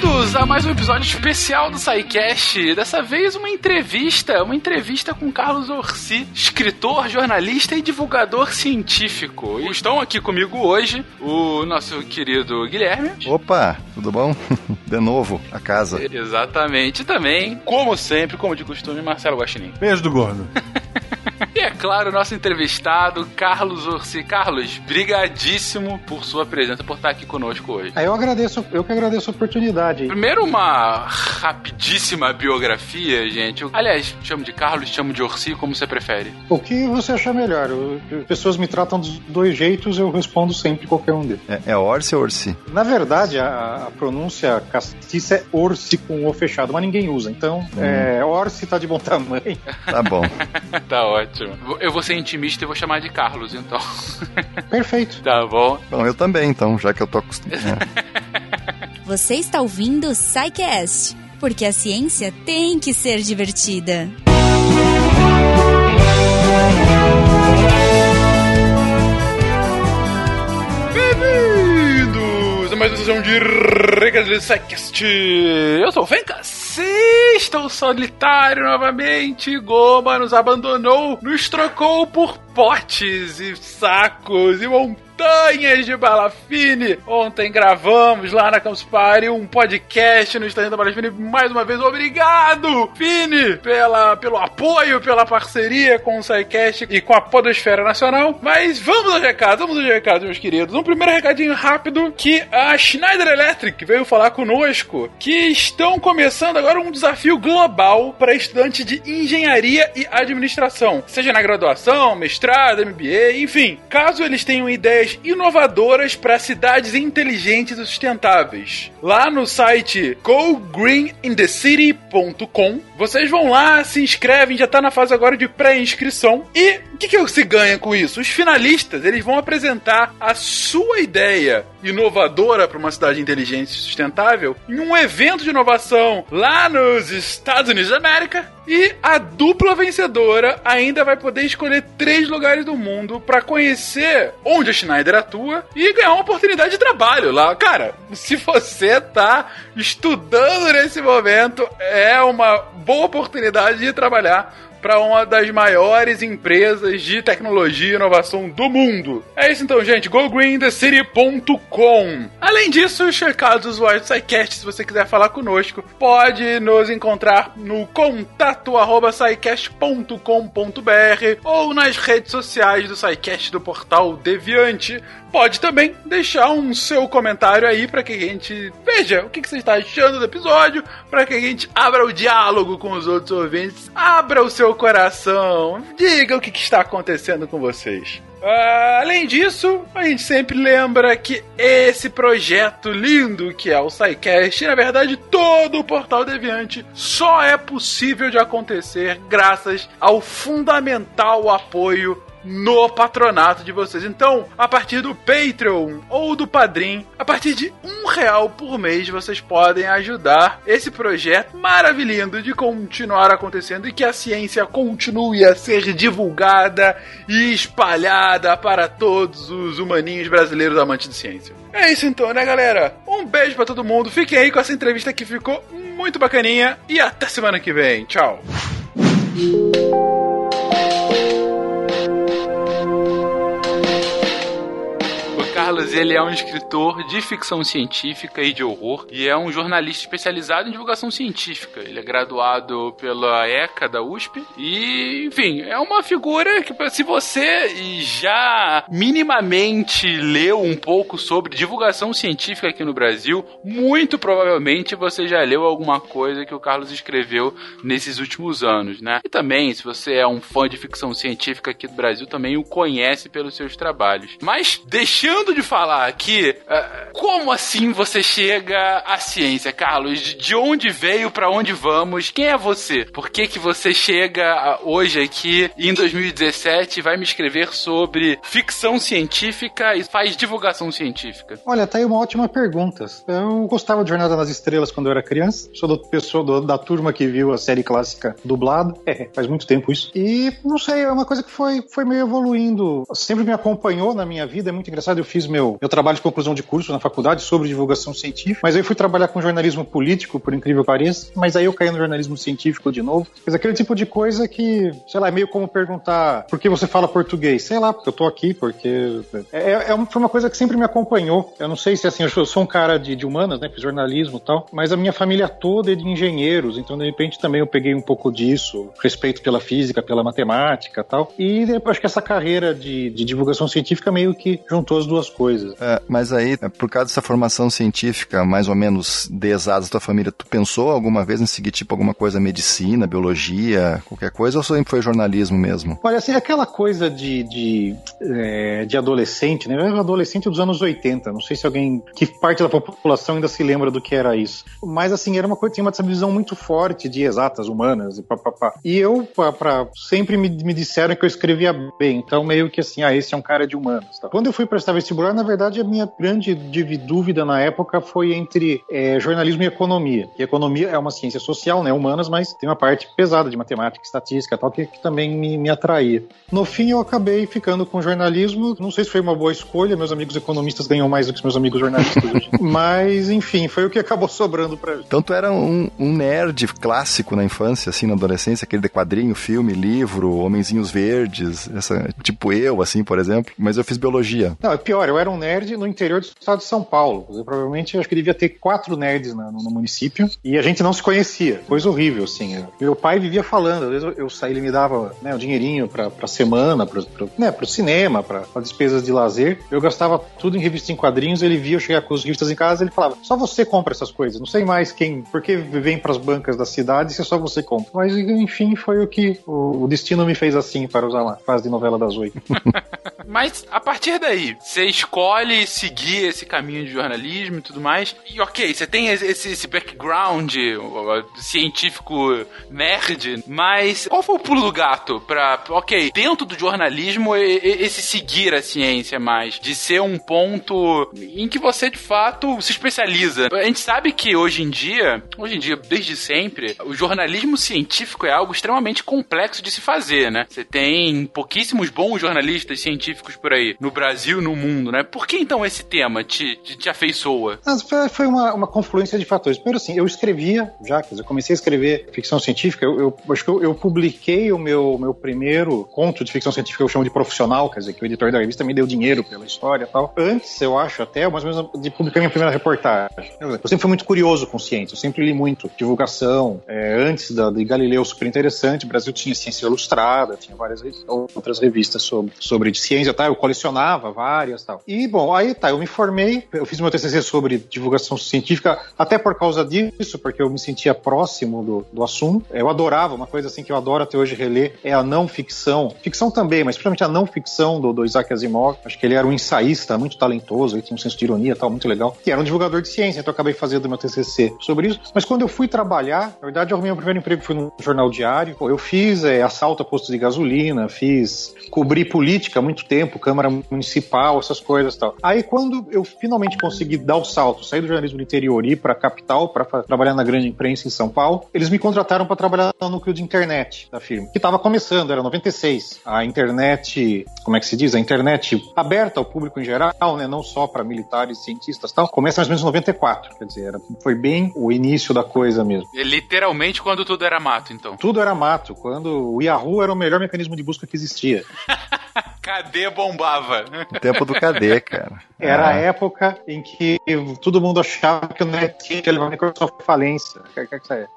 Bem-vindos a mais um episódio especial do SciCast. Dessa vez uma entrevista, uma entrevista com Carlos Orsi, escritor, jornalista e divulgador científico. E estão aqui comigo hoje o nosso querido Guilherme. Opa, tudo bom? De novo, a casa. Exatamente. E também, como sempre, como de costume, Marcelo Guaxinim. Beijo do gordo. E é claro, nosso entrevistado, Carlos Orsi. Carlos, brigadíssimo por sua presença, por estar aqui conosco hoje. Eu agradeço, eu que agradeço a oportunidade. Primeiro, uma rapidíssima biografia, gente. Aliás, chamo de Carlos, chamo de Orsi, como você prefere. O que você achar melhor? As pessoas me tratam dos dois jeitos, eu respondo sempre qualquer um deles. É, é Orsi ou Orsi? Na verdade, a, a pronúncia castiça é Orsi com o fechado, mas ninguém usa. Então, hum. é, Orsi tá de bom tamanho. Tá bom. tá ótimo. Eu vou ser intimista e vou chamar de Carlos, então. Perfeito. Tá bom. Bom, eu também, então, já que eu tô acostumado. Você está ouvindo o SciCast, porque a ciência tem que ser divertida. Bem-vindos a mais uma sessão de regras do SciCast. Eu sou o Fencas. Estou solitário novamente. Goma nos abandonou, nos trocou por potes e sacos e montanhas montanhas de Balafine. Ontem gravamos lá na Campus Party um podcast no Estande da Balafine. Mais uma vez, obrigado, Fini, pela, pelo apoio, pela parceria com o SciCast e com a Podosfera Nacional. Mas vamos aos recados, vamos aos recados, meus queridos. Um primeiro recadinho rápido que a Schneider Electric veio falar conosco que estão começando agora um desafio global para estudantes de engenharia e administração, seja na graduação, mestrado, MBA, enfim. Caso eles tenham ideias ideias inovadoras para cidades inteligentes e sustentáveis. Lá no site gogreenindecity.com, vocês vão lá, se inscrevem, já está na fase agora de pré-inscrição. E o que, que se ganha com isso? Os finalistas eles vão apresentar a sua ideia inovadora para uma cidade inteligente e sustentável em um evento de inovação lá nos Estados Unidos da América. E a dupla vencedora ainda vai poder escolher três lugares do mundo para conhecer onde a Schneider atua e ganhar uma oportunidade de trabalho lá. Cara, se você tá estudando nesse momento, é uma boa oportunidade de trabalhar para uma das maiores empresas de tecnologia e inovação do mundo. É isso então, gente. GoGreenTheCity.com Além disso, checar os usuários do SciCast, se você quiser falar conosco, pode nos encontrar no contato ou nas redes sociais do SciCast do portal Deviante pode também deixar um seu comentário aí para que a gente veja o que, você está achando do episódio, para que a gente abra o diálogo com os outros ouvintes, abra o seu coração, diga o que, que está acontecendo com vocês. Uh, além disso, a gente sempre lembra que esse projeto lindo que é o SciCast, na verdade todo o Portal Deviante, só é possível de acontecer graças ao fundamental apoio no patronato de vocês. Então, a partir do Patreon ou do Padrim, a partir de um real por mês, vocês podem ajudar esse projeto maravilhoso de continuar acontecendo e que a ciência continue a ser divulgada e espalhada para todos os humaninhos brasileiros amantes de ciência. É isso então, né, galera? Um beijo para todo mundo. Fiquem aí com essa entrevista que ficou muito bacaninha e até semana que vem. Tchau. Ele é um escritor de ficção científica e de horror e é um jornalista especializado em divulgação científica. Ele é graduado pela ECA da USP e, enfim, é uma figura que se você já minimamente leu um pouco sobre divulgação científica aqui no Brasil, muito provavelmente você já leu alguma coisa que o Carlos escreveu nesses últimos anos, né? E também, se você é um fã de ficção científica aqui do Brasil, também o conhece pelos seus trabalhos. Mas deixando de de falar aqui, uh, como assim você chega à ciência, Carlos? De onde veio, para onde vamos? Quem é você? Por que que você chega hoje aqui em 2017 e vai me escrever sobre ficção científica e faz divulgação científica? Olha, tá aí uma ótima pergunta. Eu gostava de Jornada nas Estrelas quando eu era criança. Sou do pessoa do, da turma que viu a série clássica dublada. É, faz muito tempo isso. E não sei, é uma coisa que foi, foi meio evoluindo. Sempre me acompanhou na minha vida. É muito engraçado. Eu fiz meu meu, meu trabalho de conclusão de curso na faculdade sobre divulgação científica, mas aí fui trabalhar com jornalismo político, por incrível que pareça, mas aí eu caí no jornalismo científico de novo. Mas aquele tipo de coisa que, sei lá, é meio como perguntar por que você fala português? Sei lá, porque eu tô aqui, porque. É, é, é foi uma coisa que sempre me acompanhou. Eu não sei se assim, eu sou um cara de, de humanas, né? Fiz jornalismo e tal, mas a minha família toda é de engenheiros, então de repente também eu peguei um pouco disso, respeito pela física, pela matemática tal. E acho que essa carreira de, de divulgação científica meio que juntou as duas coisas. É, mas aí, por causa dessa formação científica, mais ou menos de exatas da tua família, tu pensou alguma vez em seguir tipo alguma coisa medicina, biologia, qualquer coisa, ou sempre foi jornalismo mesmo? Olha, assim, aquela coisa de, de, é, de adolescente, né? Eu era adolescente dos anos 80, não sei se alguém, que parte da população ainda se lembra do que era isso. Mas assim, era uma coisa, tinha uma visão muito forte de exatas humanas e papapá. E eu, pra, pra sempre me, me disseram que eu escrevia bem, então meio que assim, ah, esse é um cara de humanas. Tá? Quando eu fui prestar vestibular, na verdade, a minha grande dúvida na época foi entre é, jornalismo e economia. E economia é uma ciência social, né, humanas, mas tem uma parte pesada de matemática, estatística tal, que, que também me, me atraía. No fim, eu acabei ficando com jornalismo, não sei se foi uma boa escolha, meus amigos economistas ganham mais do que meus amigos jornalistas hoje. mas, enfim, foi o que acabou sobrando pra mim. Então tu era um, um nerd clássico na infância, assim, na adolescência, aquele de quadrinho, filme, livro, Homenzinhos Verdes, essa, tipo eu, assim, por exemplo, mas eu fiz biologia. Não, é pior, eu era um nerd no interior do estado de São Paulo. Eu, provavelmente, acho que devia ter quatro nerds no, no, município e a gente não se conhecia. Coisa horrível, assim. Meu pai vivia falando, às vezes eu, eu saí, ele me dava né, dinheirinho pra, pra semana, pra, pra, né, pro cinema, pra, pra despesas de lazer. Eu gastava tudo em revistas em quadrinhos, ele via eu chegar com as revistas em casa, ele falava, só você compra essas coisas, não sei mais quem, porque vem pras bancas da cidade se só você compra. Mas, enfim, foi o que o, o destino me fez assim, para usar lá, fase de novela das oito. Mas, a partir daí, você escolhe seguir esse caminho de jornalismo e tudo mais, e ok, você tem esse, esse background científico nerd, mas qual foi o pulo do gato pra, ok, dentro do jornalismo, esse seguir a ciência mais, de ser um ponto em que você de fato se especializa? A gente sabe que hoje em dia, hoje em dia, desde sempre, o jornalismo científico é algo extremamente complexo de se fazer, né? Você tem pouquíssimos bons jornalistas científicos por aí, no Brasil, no mundo, né? Por que então esse tema te, te, te afeiçoa? Foi uma, uma confluência de fatores. Primeiro, assim, eu escrevia já, quer dizer, eu comecei a escrever ficção científica, eu, eu acho que eu, eu, publiquei o meu, meu primeiro conto de ficção científica, eu chamo de profissional, quer dizer, que o editor da revista me deu dinheiro pela história e tal. Antes, eu acho até, mais ou menos, de publicar minha primeira reportagem. Eu sempre fui muito curioso com ciência, eu sempre li muito divulgação. É, antes da, de Galileu, super interessante, o Brasil tinha Ciência Ilustrada, tinha várias outras revistas sobre, sobre ciência, tá? Eu colecionava várias tal. E, bom, aí tá, eu me formei, eu fiz meu TCC sobre divulgação científica, até por causa disso, porque eu me sentia próximo do, do assunto. Eu adorava, uma coisa assim que eu adoro até hoje reler, é a não ficção. Ficção também, mas principalmente a não ficção do, do Isaac Asimov. Acho que ele era um ensaísta muito talentoso, ele tinha um senso de ironia tal, muito legal. Que era um divulgador de ciência, então eu acabei fazendo meu TCC sobre isso. Mas quando eu fui trabalhar, na verdade, arrumei meu primeiro emprego foi no jornal diário. Eu fiz é, assalto a postos de gasolina, fiz cobri política há muito tempo, Câmara Municipal, essas coisas tal. Aí quando eu finalmente consegui dar o salto, sair do jornalismo do interior e ir para a capital para trabalhar na grande imprensa em São Paulo, eles me contrataram para trabalhar no núcleo de internet da firma, que estava começando, era 96. A internet, como é que se diz? A internet aberta ao público em geral, né, não só para militares, cientistas, tal. Começa mais ou menos em 94, quer dizer, era, foi bem o início da coisa mesmo. E literalmente quando tudo era mato, então. Tudo era mato, quando o Yahoo era o melhor mecanismo de busca que existia. Cadê bombava? O tempo do cadê, cara? Era ah. a época em que todo mundo achava que o NetGeek ia levar a Microsoft falência.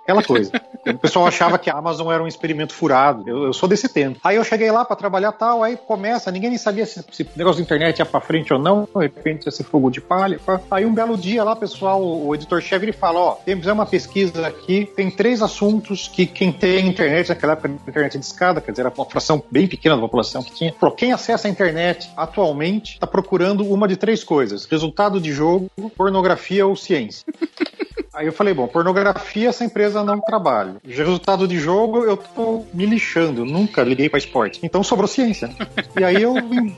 Aquela coisa. o pessoal achava que a Amazon era um experimento furado. Eu, eu sou desse tempo. Aí eu cheguei lá para trabalhar tal, aí começa, ninguém nem sabia se, se o negócio da internet ia para frente ou não. De repente esse fogo de palha. Aí um belo dia lá, pessoal, o editor-chefe ele fala: Ó, temos uma pesquisa aqui, tem três assuntos que quem tem internet, naquela época internet de escada, quer dizer, era uma fração bem pequena da população que tinha, falou: quem acessa a internet atualmente está procurando uma de três coisas: resultado de jogo, pornografia ou ciência. Aí eu falei, bom, pornografia essa empresa não trabalha. Resultado de jogo, eu tô me lixando, nunca liguei para esporte. Então sobrou ciência. E aí eu,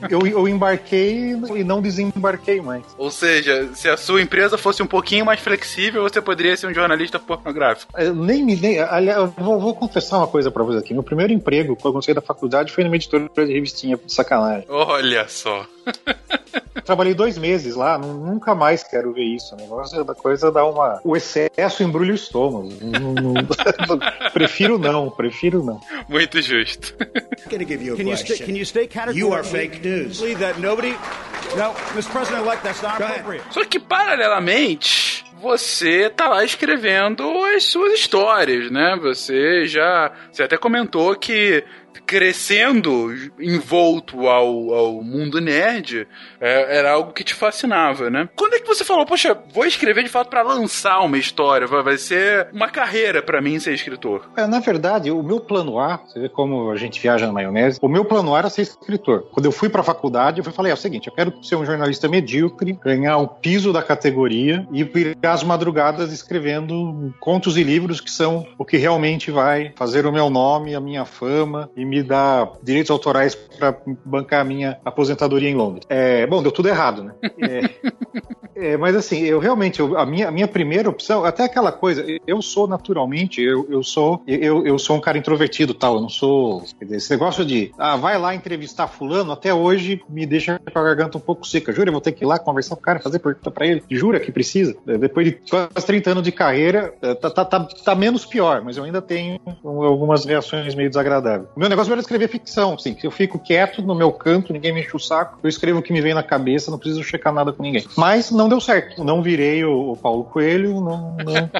eu, eu embarquei e não desembarquei mais. Ou seja, se a sua empresa fosse um pouquinho mais flexível, você poderia ser um jornalista pornográfico. Eu nem me. Nem, aliás, eu vou, vou confessar uma coisa para vocês aqui. Meu primeiro emprego, quando eu saí da faculdade, foi numa editora de revistinha, de sacanagem. Olha só. trabalhei dois meses lá, nunca mais quero ver isso. O negócio da coisa dá uma. O excesso embrulha o estômago. não, não... prefiro não, prefiro não. Muito justo. Can you, st can you stay You are fake news. Believe that nobody. No, Mr. President-elect, that's not appropriate. Só que paralelamente, você tá lá escrevendo as suas histórias, né? Você já. Você até comentou que crescendo envolto ao, ao mundo nerd, é, era algo que te fascinava, né? Quando é que você falou, poxa, vou escrever de fato para lançar uma história, vai, vai ser uma carreira para mim ser escritor? É, na verdade, o meu plano A, você vê como a gente viaja na maionese, o meu plano A era ser escritor. Quando eu fui para a faculdade, eu falei, é o seguinte, eu quero ser um jornalista medíocre, ganhar o piso da categoria e virar as madrugadas escrevendo contos e livros que são o que realmente vai fazer o meu nome, a minha fama e me dar direitos autorais para bancar a minha aposentadoria em Londres. É, bom, deu tudo errado, né? É, é, mas assim, eu realmente, eu, a, minha, a minha primeira opção, até aquela coisa, eu sou naturalmente, eu, eu sou eu, eu sou um cara introvertido tal, eu não sou. Dizer, esse negócio de, ah, vai lá entrevistar fulano, até hoje me deixa com a garganta um pouco seca. Jura, eu vou ter que ir lá conversar com o cara, fazer pergunta para ele. Jura que precisa? É, depois de quase 30 anos de carreira, é, tá, tá, tá, tá menos pior, mas eu ainda tenho algumas reações meio desagradáveis. O meu negócio era escrever ficção, assim, eu fico quieto no meu canto, ninguém me enche o saco, eu escrevo o que me vem na cabeça, não preciso checar nada com ninguém. Mas não deu certo, não virei o, o Paulo Coelho, não, não,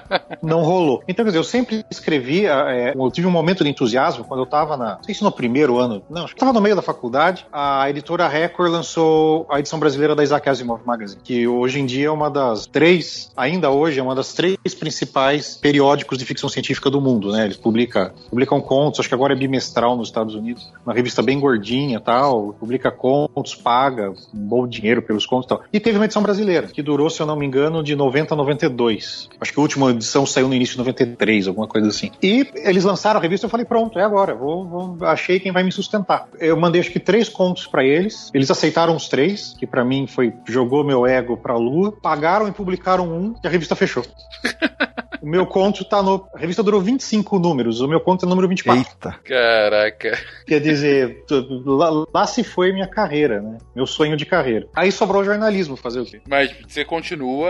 não, rolou. Então, quer dizer, eu sempre escrevi, é, eu tive um momento de entusiasmo quando eu estava na, não sei se no primeiro ano, não, acho que estava no meio da faculdade, a editora Record lançou a edição brasileira da Isaac Asimov Magazine, que hoje em dia é uma das três, ainda hoje é uma das três principais periódicos de ficção científica do mundo, né? Eles publicam, publicam contos, acho que agora é bimestral nos Estados Unidos, uma revista bem gordinha tal, publica contos, paga um bom dinheiro pelos contos e tal. E teve uma edição brasileira, que durou, se eu não me engano, de 90 a 92. Acho que a última edição saiu no início de 93, alguma coisa assim. E eles lançaram a revista eu falei, pronto, é agora, vou, vou, achei quem vai me sustentar. Eu mandei acho que três contos para eles, eles aceitaram os três, que para mim foi, jogou meu ego pra lua, pagaram e publicaram um, e a revista fechou. O meu conto tá no. A revista durou 25 números, o meu conto é número 24. Eita. Caraca. Quer dizer, lá, lá, se foi minha carreira, né? Meu sonho de carreira. Aí sobrou o jornalismo, fazer o quê? Mas você continua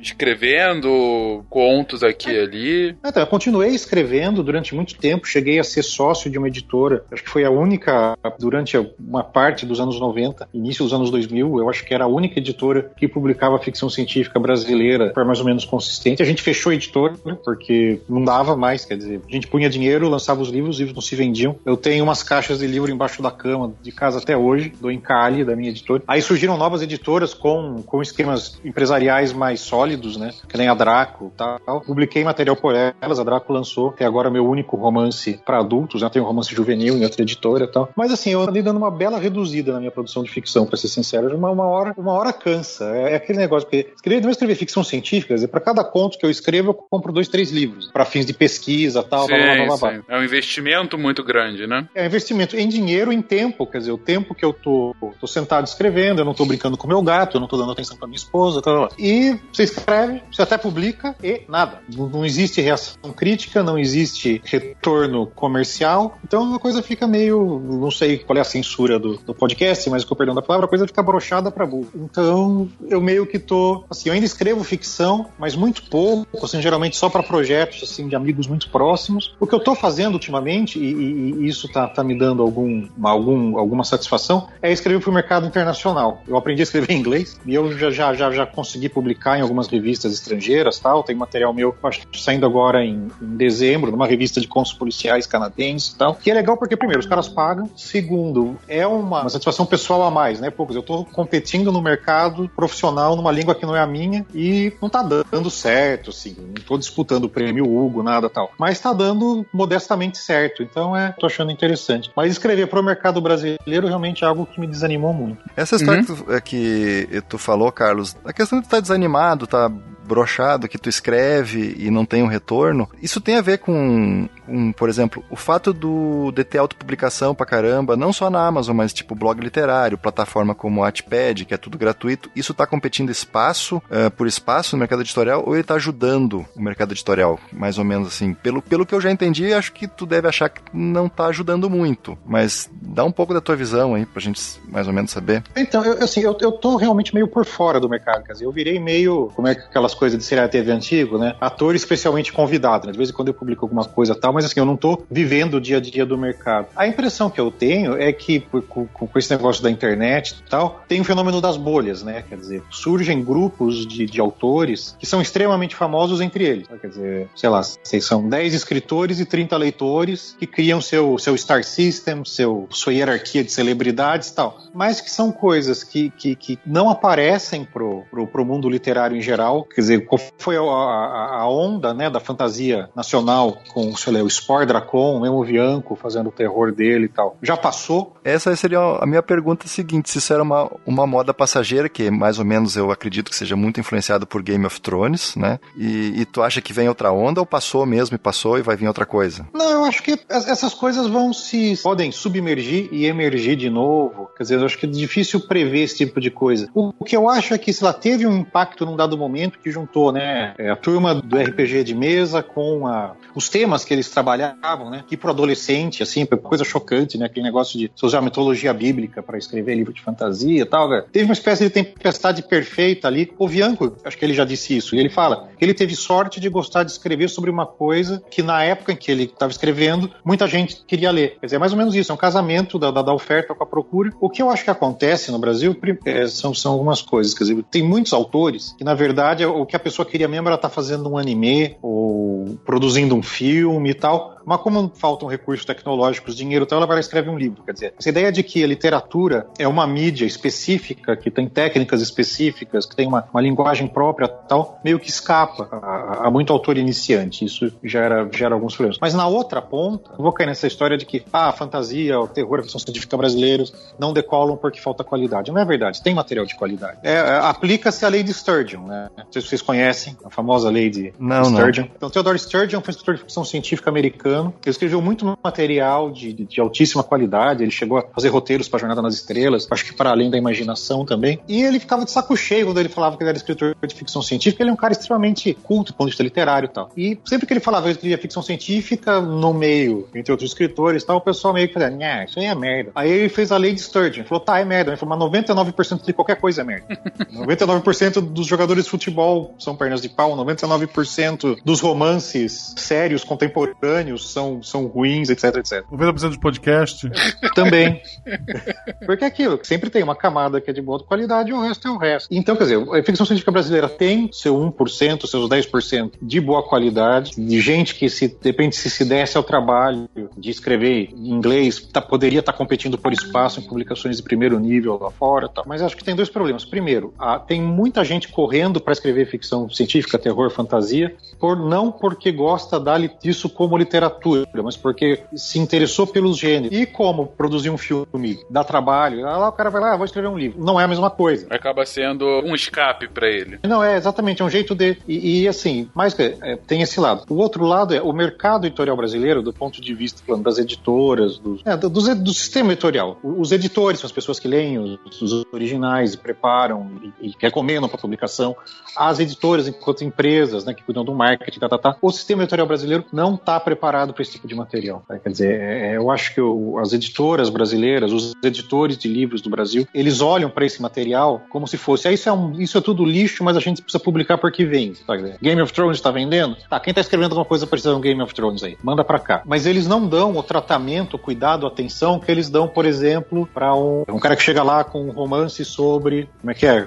escrevendo contos aqui e ali? Então, eu continuei escrevendo durante muito tempo, cheguei a ser sócio de uma editora. Acho que foi a única, durante uma parte dos anos 90, início dos anos 2000, eu acho que era a única editora que publicava ficção científica brasileira, foi mais ou menos consistente. A gente fechou a editora né? Porque não dava mais, quer dizer, a gente punha dinheiro, lançava os livros, os livros não se vendiam. Eu tenho umas caixas de livro embaixo da cama de casa até hoje, do Encalhe, da minha editora. Aí surgiram novas editoras com, com esquemas empresariais mais sólidos, né? Que nem a Draco tal. Publiquei material por elas, a Draco lançou, que é agora meu único romance para adultos, já né? tenho um romance juvenil em outra editora tal. Mas assim, eu andei dando uma bela reduzida na minha produção de ficção, para ser sincero. Uma, uma, hora, uma hora cansa. É, é aquele negócio, porque escrever, não escrever ficção científica, para cada conto que eu escrevo, eu compro dois, três livros para fins de pesquisa tal, sim, blá, blá, blá, blá, É um investimento muito grande, né? É um investimento em dinheiro, em tempo, quer dizer, o tempo que eu tô, tô sentado escrevendo, eu não tô brincando com meu gato, eu não tô dando atenção para minha esposa, tal, tal, e você escreve, você até publica e nada. Não, não existe reação crítica, não existe retorno comercial, então a coisa fica meio, não sei qual é a censura do, do podcast, mas com o perdão da palavra, a coisa fica brochada para burro. Então eu meio que tô, assim, eu ainda escrevo ficção, mas muito pouco, assim, geralmente só para projetos assim de amigos muito próximos. O que eu estou fazendo ultimamente, e, e, e isso está tá me dando algum, algum, alguma satisfação, é escrever para o mercado internacional. Eu aprendi a escrever em inglês e eu já, já, já, já consegui publicar em algumas revistas estrangeiras, tal. Tem material meu acho, saindo agora em, em dezembro, numa revista de contos policiais canadenses e tal. Que é legal porque, primeiro, os caras pagam. Segundo, é uma, uma satisfação pessoal a mais, né? Poucos, eu estou competindo no mercado profissional numa língua que não é a minha e não está dando certo, assim. Estou disputando o prêmio Hugo, nada tal. Mas está dando modestamente certo. Então é, tô achando interessante. Mas escrever para o mercado brasileiro realmente é algo que me desanimou muito. Essa história uhum. que, tu, é, que tu falou, Carlos, a questão de estar tá desanimado, tá brochado que tu escreve e não tem um retorno. Isso tem a ver com, com por exemplo, o fato do de ter autopublicação pra caramba, não só na Amazon, mas tipo blog literário, plataforma como Wattpad, que é tudo gratuito. Isso tá competindo espaço uh, por espaço no mercado editorial ou ele tá ajudando o mercado editorial? Mais ou menos assim. Pelo, pelo que eu já entendi, acho que tu deve achar que não tá ajudando muito, mas dá um pouco da tua visão aí pra gente mais ou menos saber. Então, eu, assim, eu, eu tô realmente meio por fora do mercado, quer dizer, eu virei meio, como é que aquelas coisas de serial TV antigo, né? Ator especialmente convidado, né? De vez em quando eu publico alguma coisa tal, mas assim, eu não tô vivendo o dia a dia do mercado. A impressão que eu tenho é que com, com esse negócio da internet e tal, tem o fenômeno das bolhas, né? Quer dizer, surgem grupos de, de autores que são extremamente famosos entre eles. Quer dizer, sei lá, são 10 escritores e 30 leitores que criam seu, seu star system, seu, sua hierarquia de celebridades e tal. Mas que são coisas que, que, que não aparecem pro, pro, pro mundo literário em geral. Quer dizer, qual foi a, a, a onda né, da fantasia nacional com, sei lá, o Spore Dracon, o Memo Bianco fazendo o terror dele e tal. Já passou? Essa seria a minha pergunta seguinte: se isso era uma, uma moda passageira, que mais ou menos eu acredito que seja muito influenciado por Game of Thrones, né? E, e tu acha que vem outra onda ou passou mesmo e passou e vai vir outra coisa? Não, eu acho que essas coisas vão se. podem submergir e emergir de novo. Quer dizer, eu acho que é difícil prever esse tipo de coisa. O, o que eu acho é que, sei lá, teve um impacto num dado momento que juntou, né, é, a turma do RPG de mesa com a, os temas que eles trabalhavam, né, que pro adolescente, assim, coisa chocante, né, aquele negócio de usar mitologia bíblica para escrever livro de fantasia e tal, né? teve uma espécie de tempestade perfeita ali. O Bianco, acho que ele já disse isso, e ele fala que ele teve sorte de gostar de escrever sobre uma coisa que na época em que ele estava escrevendo, muita gente queria ler. Quer dizer, é mais ou menos isso, é um casamento da, da, da oferta com a procura. O que eu acho que acontece no Brasil é, são, são algumas coisas, quer dizer, tem muitos autores que, na verdade, o que a pessoa queria mesmo era estar tá fazendo um anime ou produzindo um filme e tal, mas como faltam recursos tecnológicos, dinheiro, então ela vai lá e escreve um livro. Quer dizer, essa ideia de que a literatura é uma mídia específica, que tem técnicas específicas, que tem uma, uma linguagem própria tal, meio que escapa a, a, muito autor iniciante. Isso gera, gera alguns problemas. Mas na outra ponta, vou cair nessa história de que ah, a fantasia, o terror, a ficção científica brasileiros não decolam porque falta qualidade. Não é verdade, tem material de qualidade. É, é, Aplica-se a lei de Sturgeon, né? Não se vocês conhecem a famosa lei de não, Sturgeon. Não. Então, Theodore Sturgeon foi um escritor de ficção científica americano. Ele escreveu muito material de, de, de altíssima qualidade. Ele chegou a fazer roteiros para Jornada nas Estrelas, acho que para além da imaginação também. E ele ficava de saco cheio quando ele falava que ele era escritor de ficção científica. Ele é um cara extremamente culto do ponto de vista literário e tal. E sempre que ele falava que ele escrevia ficção científica, no meio, entre outros escritores e tal, o pessoal meio que fazia, nha, isso aí é merda. Aí ele fez a lei de Sturgeon. Falou, tá, é merda. Ele falou, mas 99% de qualquer coisa é merda. 99% dos jogadores de futebol são pernas de pau, 99% dos romances sérios contemporâneos são, são ruins, etc, etc. 90% de podcast. Também. Porque é aquilo, sempre tem uma camada que é de boa qualidade e o resto é o resto. Então, quer dizer, a ficção científica brasileira tem seu 1%, seus 10% de boa qualidade, de gente que, se, depende se se desse ao trabalho de escrever em inglês, tá, poderia estar tá competindo por espaço em publicações de primeiro nível lá fora tal. Mas acho que tem dois problemas. Primeiro, a, tem muita gente correndo para escrever ficção científica, terror, fantasia, não porque gosta disso como literatura, mas porque se interessou pelos gêneros. E como produzir um filme dá trabalho, lá o cara vai lá, ah, vou escrever um livro. Não é a mesma coisa. Acaba sendo um escape para ele. Não, é exatamente, é um jeito de. E, e assim, mais que é, tem esse lado. O outro lado é o mercado editorial brasileiro, do ponto de vista falando, das editoras, dos, é, do, do, do, sistema editorial. Os editores são as pessoas que leem os, os originais e preparam e, e recomendam para publicação. As editoras, enquanto empresas, né, que cuidam do marketing, tá, tá, tá. O sistema editorial brasileiro não está preparado para esse tipo de material. Tá? Quer dizer, é, é, eu acho que o, as editoras brasileiras, os editores de livros do Brasil, eles olham para esse material como se fosse, ah, isso é, um, isso é tudo lixo, mas a gente precisa publicar porque vende. Tá? Game of Thrones está vendendo? Tá, quem está escrevendo alguma coisa precisa de um Game of Thrones aí? Manda para cá. Mas eles não dão o tratamento, o cuidado, a atenção que eles dão, por exemplo, para um, um cara que chega lá com um romance sobre, como é que é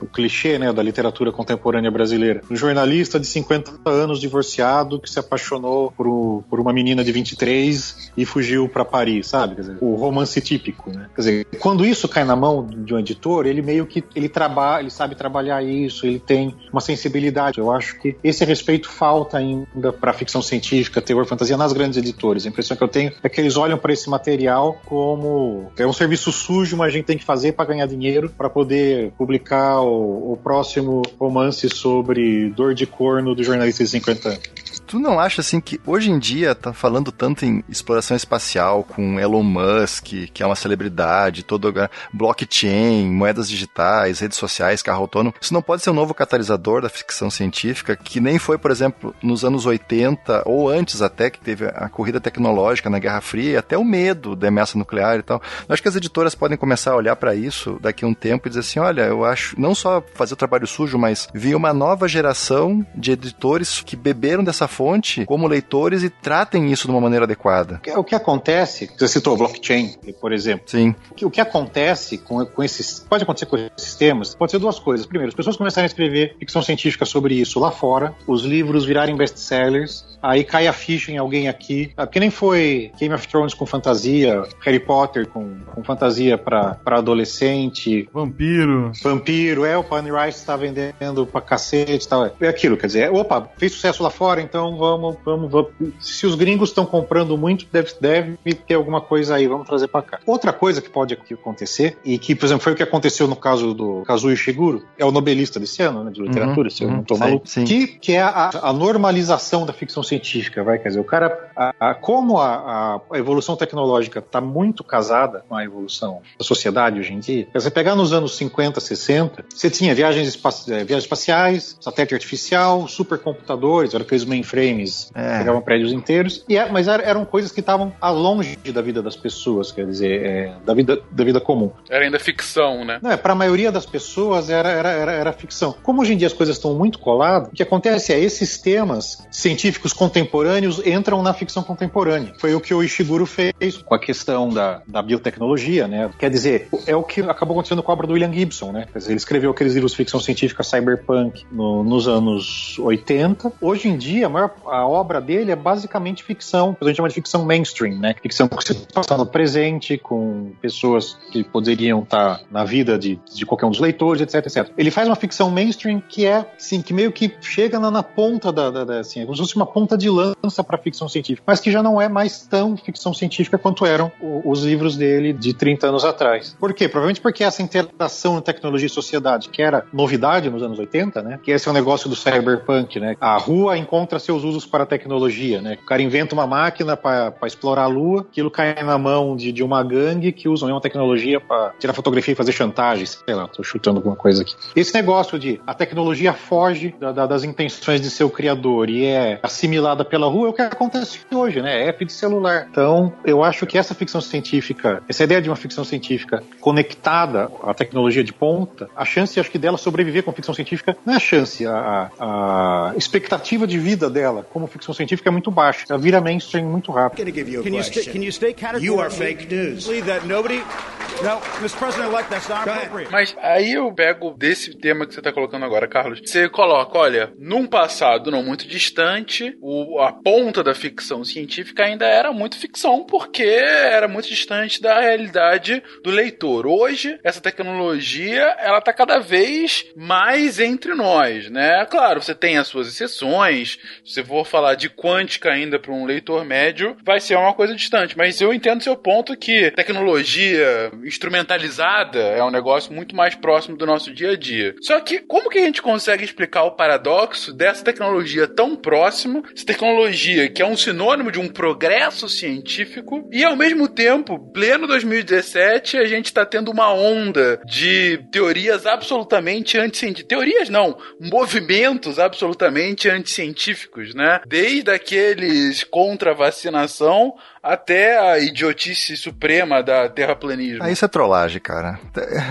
o clichê né, da literatura contemporânea brasileira. Um jornalista de 50 anos divorciado que se apaixonou por, por uma menina de 23 e fugiu para Paris, sabe? Dizer, o romance típico, né? Quer dizer, quando isso cai na mão de um editor, ele meio que ele trabalha, ele sabe trabalhar isso, ele tem uma sensibilidade. Eu acho que esse respeito falta ainda para ficção científica, terror, fantasia nas grandes editoras. A impressão que eu tenho é que eles olham para esse material como é um serviço sujo, mas a gente tem que fazer para ganhar dinheiro para poder publicar o, o próximo romance sobre dor de corno do jornalista de 50 anos. Tu não acha assim que hoje em dia tá falando tanto em exploração espacial com Elon Musk, que é uma celebridade, todo blockchain, moedas digitais, redes sociais, carro autônomo, isso não pode ser um novo catalisador da ficção científica, que nem foi, por exemplo, nos anos 80 ou antes até que teve a corrida tecnológica na Guerra Fria, até o medo da ameaça nuclear e tal. Eu acho que as editoras podem começar a olhar para isso daqui a um tempo e dizer assim, olha, eu acho não só fazer o trabalho sujo, mas vi uma nova geração de editores que beberam dessa fonte como leitores e tratem isso de uma maneira adequada. O que acontece, você citou blockchain, por exemplo. Sim. O que, o que acontece com, com esses. Pode acontecer com esses temas, pode ser duas coisas. Primeiro, as pessoas começarem a escrever ficção científica sobre isso lá fora, os livros virarem best-sellers, aí cai a ficha em alguém aqui. Ah, porque nem foi Game of Thrones com fantasia, Harry Potter com, com fantasia para adolescente. Vampiro. Vampiro, é, o Pony Rice tá vendendo pra cacete tal. É aquilo, quer dizer, opa, fez sucesso lá fora, então vamos, vamos, vamos. Se os gringos estão comprando muito, deve, deve ter alguma coisa aí, vamos trazer para cá. Outra coisa que pode acontecer, e que, por exemplo, foi o que aconteceu no caso do Kazuo Ishiguro, é o nobelista desse ano, né, de literatura, uhum, se eu não tô uhum, maluco, que, que é a, a normalização da ficção científica, vai, quer dizer, o cara, a, a, como a, a, evolução tecnológica está muito casada com a evolução da sociedade hoje em dia, você pegar nos anos 50, 60, você tinha viagens, espaci eh, viagens espaciais, satélite artificial, supercomputadores, eram aqueles mainframes é. pegavam prédios inteiros, e é, mas eram coisas que estavam a longe da vida das pessoas, quer dizer, é, da, vida, da vida comum. Era ainda ficção, né? Não, é, para a maioria das pessoas era, era, era, era ficção. Como hoje em dia as coisas estão muito coladas, o que acontece é esses temas científicos contemporâneos entram na ficção contemporânea. Foi o que o Ishiguro fez com a questão da, da biotecnologia, né? Quer dizer, é o que acabou acontecendo com a obra do William Gibson, né? Quer dizer, ele escreveu aqueles livros de ficção científica cyberpunk no, nos anos 80. Hoje em dia, a, maior, a obra dele é basicamente ficção, a gente chama de ficção mainstream, né? Ficção que se passa no presente, com pessoas que poderiam estar na vida de, de qualquer um dos leitores, etc, etc. Ele faz uma ficção mainstream que é, assim, que meio que chega na, na ponta da, da, da assim, é como se fosse uma ponta de lança para ficção científica, mas que já não é mais tão ficção científica quanto eram os livros dele de 30 anos atrás. Por quê? Provavelmente porque essa interação tecnologia e sociedade, que era novidade nos anos 80, né? Que esse é o negócio do cyberpunk, né? A rua encontra seus usos para a tecnologia, né? O cara inventa uma máquina para explorar a lua, aquilo cai na mão de, de uma gangue que usa uma tecnologia para tirar fotografia e fazer chantagem, sei lá, tô chutando alguma coisa aqui. Esse negócio de a tecnologia foge da, da, das intenções de seu criador e é assimilada pela rua é o que acontece hoje, né? É app de celular. Então, eu acho que essa ficção científica, essa ideia de uma ficção científica conectada à tecnologia de ponta, a chance, acho que dela sobreviver com ficção científica não é a chance, a, a expectativa de vida dela como ficção científica é muito baixa. Ela vira mainstream muito rápido. Can you, st can you state You are fake news. That nobody no, Mr. President-elect, that's not appropriate. Mas aí eu pego desse tema que você está colocando agora, Carlos. Você coloca, olha, num passado não muito distante, o, a ponta da ficção científica ainda era muito ficção, porque era muito distante da realidade do leitor. Hoje, essa tecnologia, ela tá cada vez mais entre nós, né? Claro, você tem as suas exceções. Se for falar de quântica ainda para um leitor médio, vai ser uma coisa distante. Mas eu entendo seu ponto que tecnologia instrumentalizada é um negócio muito mais próximo do nosso dia a dia. Só que como que a gente consegue explicar o paradoxo dessa tecnologia tão próxima, essa tecnologia que é um sinônimo de um progresso científico e ao mesmo tempo, pleno 2017, a gente está tendo uma onda de teorias absolutamente anticientíficas. Teorias não, movimentos absolutamente anticientíficos, né? Desde aqueles contra a vacinação até a idiotice suprema da terraplanismo. Ah, isso é trollagem, cara.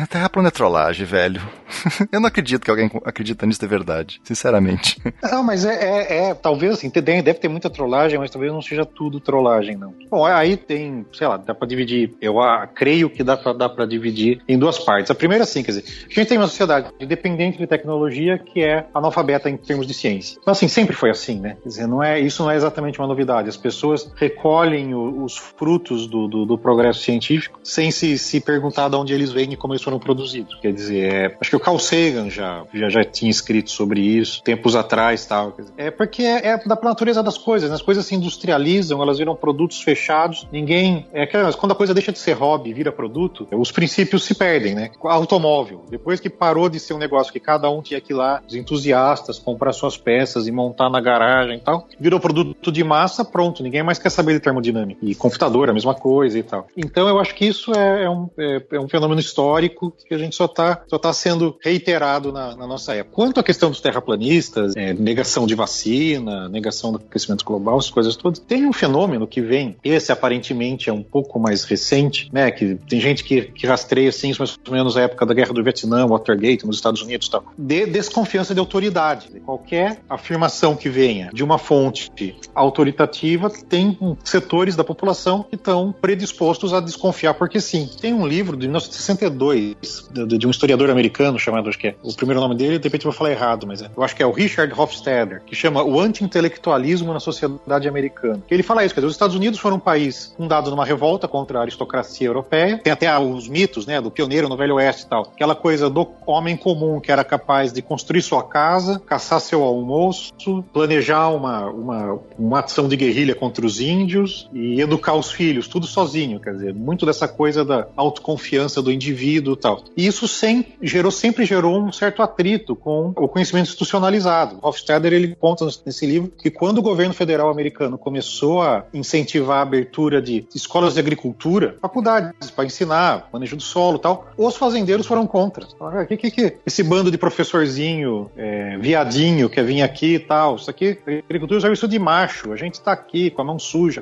Terra plana é trollagem, velho. Eu não acredito que alguém acredita nisso de verdade, sinceramente. Não, mas é, é, é talvez assim, deve ter muita trollagem, mas talvez não seja tudo trollagem, não. Bom, aí tem, sei lá, dá pra dividir, eu ah, creio que dá pra, dá pra dividir em duas partes. A primeira, assim, quer dizer, a gente tem uma sociedade dependente de tecnologia que é analfabeta em termos de ciência. Então, assim, sempre foi assim, né? Quer dizer, não é, isso não é exatamente uma novidade. As pessoas recolhem o os frutos do, do, do, progresso científico sem se, se perguntar de onde eles vêm e como eles foram produzidos. Quer dizer, é, acho que o Carl Sagan já, já, já tinha escrito sobre isso tempos atrás tal. Dizer, é porque é, é, da natureza das coisas, né? as coisas se industrializam, elas viram produtos fechados, ninguém. É, quando a coisa deixa de ser hobby vira produto, os princípios se perdem, né? Automóvel, depois que parou de ser um negócio que cada um tinha que ir lá, os entusiastas, comprar suas peças e montar na garagem e tal, virou produto de massa, pronto, ninguém mais quer saber de termodinâmica. E computador, a mesma coisa e tal. Então eu acho que isso é, é um, é, é, um fenômeno histórico que a gente só está só tá sendo reiterado na, na, nossa época. Quanto à questão dos terraplanistas, é, negação de vacina, negação do aquecimento global, essas coisas todas, tem um fenômeno que vem, esse aparentemente é um pouco mais recente, né, que tem gente que, que rastreia assim, mais ou menos a época da Guerra do Vietnã, Watergate, nos Estados Unidos e tal, de desconfiança de autoridade. Qualquer afirmação que venha de uma fonte autoritativa tem setores da população que estão predispostos a desconfiar porque sim. Tem um livro de 1962 de, de um historiador americano chamado, acho que é o primeiro nome dele, de repente eu vou falar errado, mas é, eu acho que é o Richard Hofstadter, que chama O Anti-Intelectualismo na Sociedade Americana. Ele fala isso, quer dizer, os Estados Unidos foram um país fundado numa revolta contra a aristocracia europeia, tem até os mitos, né, do pioneiro no Velho Oeste e tal, aquela coisa do homem comum que era capaz de construir sua casa, caçar seu almoço, planejar uma, uma, uma ação de guerrilha contra os índios e educar os filhos, tudo sozinho, quer dizer, muito dessa coisa da autoconfiança do indivíduo e tal. E isso sem, gerou, sempre gerou um certo atrito com o conhecimento institucionalizado. Hofstadter ele conta nesse livro que quando o governo federal americano começou a incentivar a abertura de escolas de agricultura, faculdades para ensinar manejo do solo e tal, os fazendeiros foram contra. O que, que, que esse bando de professorzinho é, viadinho quer vir aqui e tal? Isso aqui, agricultura é serviço de macho. A gente está aqui com a mão suja,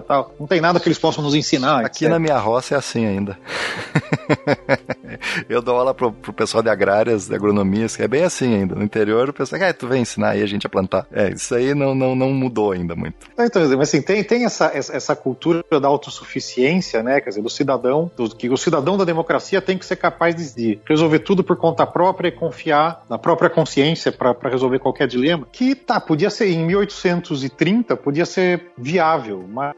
tal. Não tem nada que eles possam nos ensinar. Aqui etc. na minha roça é assim ainda. eu dou aula pro, pro pessoal de agrárias, de agronomias, que é bem assim ainda. No interior, o pessoal, ah, tu vem ensinar aí a gente a plantar. É, isso aí não, não, não mudou ainda muito. Então, mas assim, tem, tem essa, essa cultura da autossuficiência, né? Quer dizer, do cidadão, do, que o cidadão da democracia tem que ser capaz de resolver tudo por conta própria e confiar na própria consciência para resolver qualquer dilema. Que tá, podia ser em 1830, podia ser viável, mas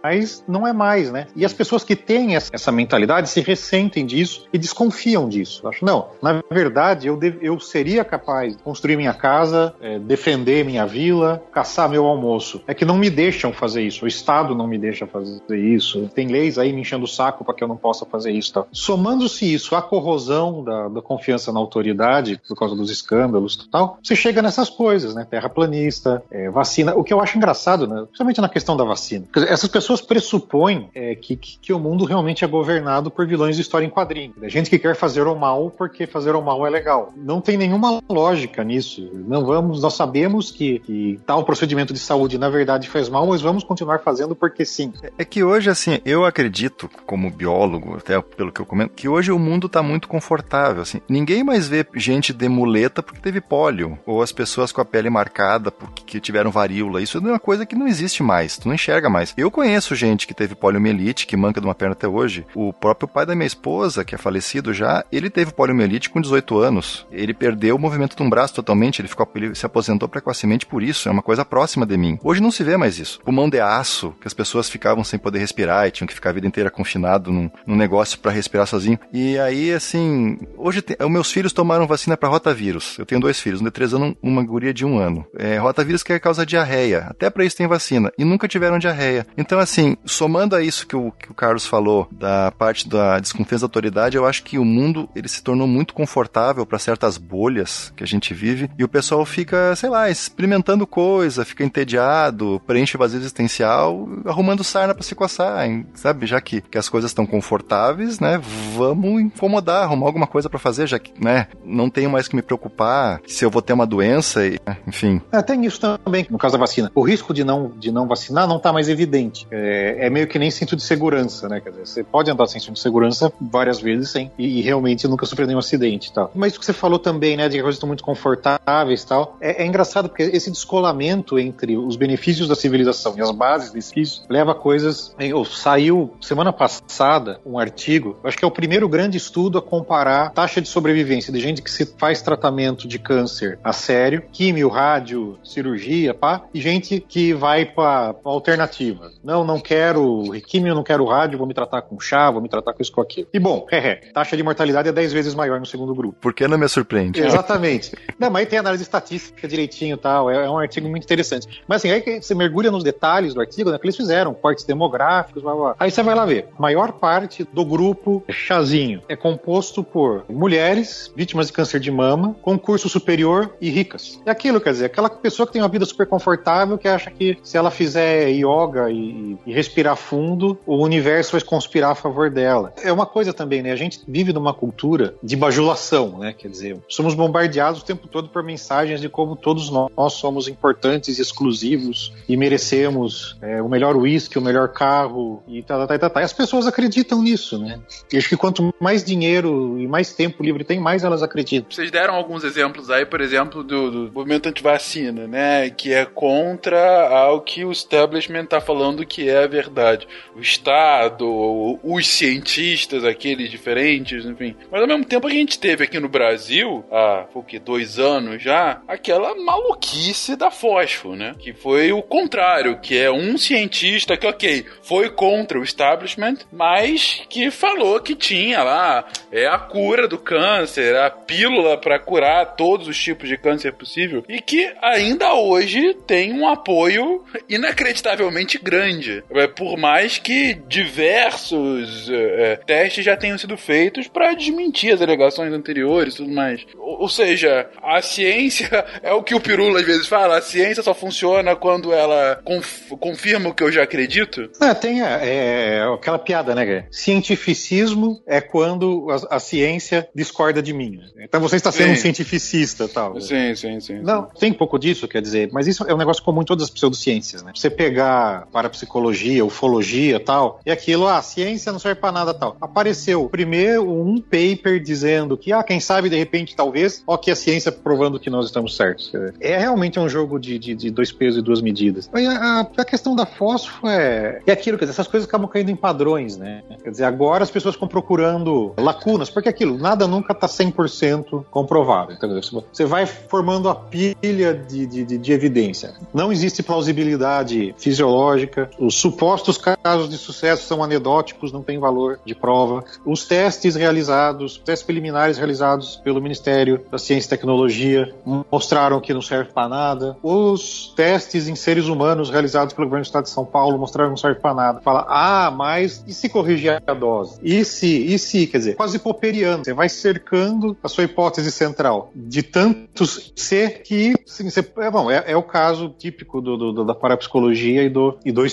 não é mais, né? E as pessoas que têm essa mentalidade se ressentem disso e desconfiam disso. Acho, não, na verdade, eu, dev, eu seria capaz de construir minha casa, é, defender minha vila, caçar meu almoço. É que não me deixam fazer isso, o Estado não me deixa fazer isso. Tem leis aí me enchendo o saco para que eu não possa fazer isso. Tá? Somando-se isso à corrosão da, da, confiança na autoridade, por causa dos escândalos e tal, você chega nessas coisas, né? Terraplanista, é, vacina. O que eu acho engraçado, né? principalmente na questão da vacina. Essas pessoas pressupõem é, que, que, que o mundo realmente é governado por vilões de história em quadrinho. A gente que quer fazer o mal porque fazer o mal é legal. Não tem nenhuma lógica nisso. Não vamos, nós sabemos que, que tal procedimento de saúde na verdade faz mal, mas vamos continuar fazendo porque sim. É que hoje, assim, eu acredito, como biólogo, até pelo que eu comento, que hoje o mundo está muito confortável. Assim. Ninguém mais vê gente de muleta porque teve pólio, ou as pessoas com a pele marcada porque tiveram varíola. Isso é uma coisa que não existe mais, tu não enxerga mais. Eu conheço gente que teve poliomielite, que manca de uma perna até hoje. O próprio pai da minha esposa, que é falecido já, ele teve poliomielite com 18 anos. Ele perdeu o movimento de um braço totalmente, ele, ficou, ele se aposentou precocemente por isso, é uma coisa próxima de mim. Hoje não se vê mais isso. Pulmão de aço, que as pessoas ficavam sem poder respirar e tinham que ficar a vida inteira confinado num, num negócio para respirar sozinho. E aí, assim, hoje os meus filhos tomaram vacina para rotavírus. Eu tenho dois filhos, um de três anos, uma guria de um ano. É, rotavírus que é causa diarreia. Até para isso tem vacina. E nunca tiveram diarreia. Então, assim, somando a isso que o, que o Carlos falou, da parte da desconfiança da autoridade, eu acho que o mundo ele se tornou muito confortável para certas bolhas que a gente vive. E o pessoal fica, sei lá, experimentando coisa, fica entediado, preenche vazio existencial, arrumando sarna para se coçar, hein? sabe? Já que, que as coisas estão confortáveis, né? Vamos incomodar, arrumar alguma coisa para fazer, já que, né? Não tenho mais que me preocupar se eu vou ter uma doença, e, enfim. É, tem isso também, no caso da vacina. O risco de não, de não vacinar não tá mais evidente. É, é meio que nem cinto de segurança, né? Quer dizer, você pode andar sem cinto de segurança várias vezes sem, e, e realmente nunca sofrer nenhum acidente e tal. Mas o que você falou também, né? De que as coisas estão muito confortáveis e tal. É, é engraçado porque esse descolamento entre os benefícios da civilização e as bases desse leva a coisas. Saiu semana passada um artigo, acho que é o primeiro grande estudo a comparar taxa de sobrevivência de gente que se faz tratamento de câncer a sério, químio, rádio, cirurgia, pá, e gente que vai para alternativa. Não, não, não quero químio, não quero rádio, vou me tratar com chá, vou me tratar com isso, com aquilo. E bom, é, é, taxa de mortalidade é 10 vezes maior no segundo grupo. Por que não me surpreende? Exatamente. não, mas aí tem análise estatística direitinho e tal, é, é, um artigo muito interessante. Mas assim, aí que você mergulha nos detalhes do artigo, né, que eles fizeram, cortes demográficos, blá, blá. aí você vai lá ver. Maior parte do grupo chazinho é composto por mulheres vítimas de câncer de mama, com curso superior e ricas. É aquilo, quer dizer, aquela pessoa que tem uma vida super confortável que acha que se ela fizer yoga e, e respirar fundo, o universo vai conspirar a favor dela. É uma coisa também, né? A gente vive numa cultura de bajulação, né? Quer dizer, somos bombardeados o tempo todo por mensagens de como todos nós somos importantes e exclusivos e merecemos é, o melhor uísque, o melhor carro e tal, tal, tal, tal. E as pessoas acreditam nisso, né? E acho que quanto mais dinheiro e mais tempo livre tem, mais elas acreditam. Vocês deram alguns exemplos aí, por exemplo, do, do movimento anti-vacina, né? Que é contra ao que o establishment está falando que é a verdade. O Estado, os cientistas, aqueles diferentes, enfim. Mas ao mesmo tempo a gente teve aqui no Brasil, há o que, dois anos já, aquela maluquice da fósforo, né? Que foi o contrário, que é um cientista que, ok, foi contra o establishment, mas que falou que tinha lá é a cura do câncer, a pílula para curar todos os tipos de câncer possível e que ainda hoje tem um apoio inacreditavelmente grande. É, por mais que diversos é, testes já tenham sido feitos para desmentir as alegações anteriores e tudo mais. Ou, ou, seja, a ciência é o que o Pirula às vezes fala, a ciência só funciona quando ela conf confirma o que eu já acredito. É, tem é, é, aquela piada, né, cara? Cientificismo é quando a, a, ciência discorda de mim. Então você está sendo sim. um cientificista tal. Sim, sim, sim. Não, tem um pouco disso, quer dizer, mas isso é um negócio comum em todas as pseudociências, né? Você pegar para psicologia, ufologia tal, e aquilo, ah, ciência não serve para nada tal. Apareceu primeiro um paper dizendo que, ah, quem sabe de repente, talvez, ó, que a ciência provando que nós estamos certos. É realmente um jogo de, de, de dois pesos e duas medidas. A, a, a, questão da fósforo é, é aquilo, quer dizer, essas coisas acabam caindo em padrões, né? Quer dizer, agora as pessoas ficam procurando lacunas, porque aquilo, nada nunca está 100% comprovado, entendeu? Você vai formando a pilha de, de, de evidência. Não existe plausibilidade fisiológica, os supostos casos de sucesso são anedóticos, não tem valor de prova. Os testes realizados, testes preliminares realizados pelo Ministério da Ciência e Tecnologia mostraram que não serve para nada. Os testes em seres humanos realizados pelo governo do Estado de São Paulo mostraram que não serve para nada. Fala, ah, mas e se corrigir a dose? E se, e se, quer dizer, quase popperiano. Você vai cercando a sua hipótese central de tantos ser que, sim, você, é, bom, é, é, o caso típico do, do, da parapsicologia e do, e do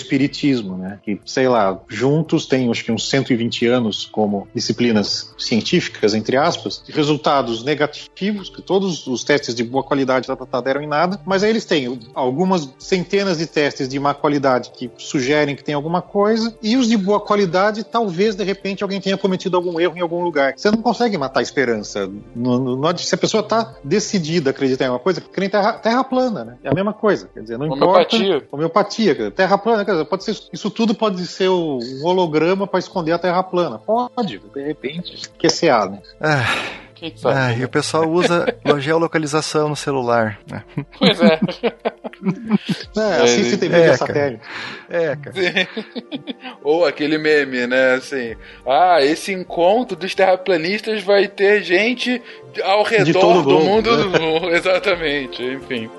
né? Que, sei lá, juntos tem acho que uns 120 anos como disciplinas científicas, entre aspas, resultados negativos, que todos os testes de boa qualidade tá, tá, tá, deram em nada, mas aí eles têm algumas centenas de testes de má qualidade que sugerem que tem alguma coisa, e os de boa qualidade, talvez de repente alguém tenha cometido algum erro em algum lugar. Você não consegue matar a esperança. Se a pessoa está decidida a acreditar em uma coisa, que nem terra, terra plana, né? É a mesma coisa. Quer dizer, não homeopatia. importa. Homeopatia. Dizer, terra plana, quer dizer, pode ser, isso tudo pode ser um holograma para esconder a terra plana. Pode, de repente. Que é CA, né? Ah. Ah, e o pessoal usa geolocalização no celular. Né? Pois é. é assim se tem é, satélite. É, cara. Ou aquele meme, né? Assim, ah, esse encontro dos terraplanistas vai ter gente ao redor do mundo. Né? Exatamente, enfim.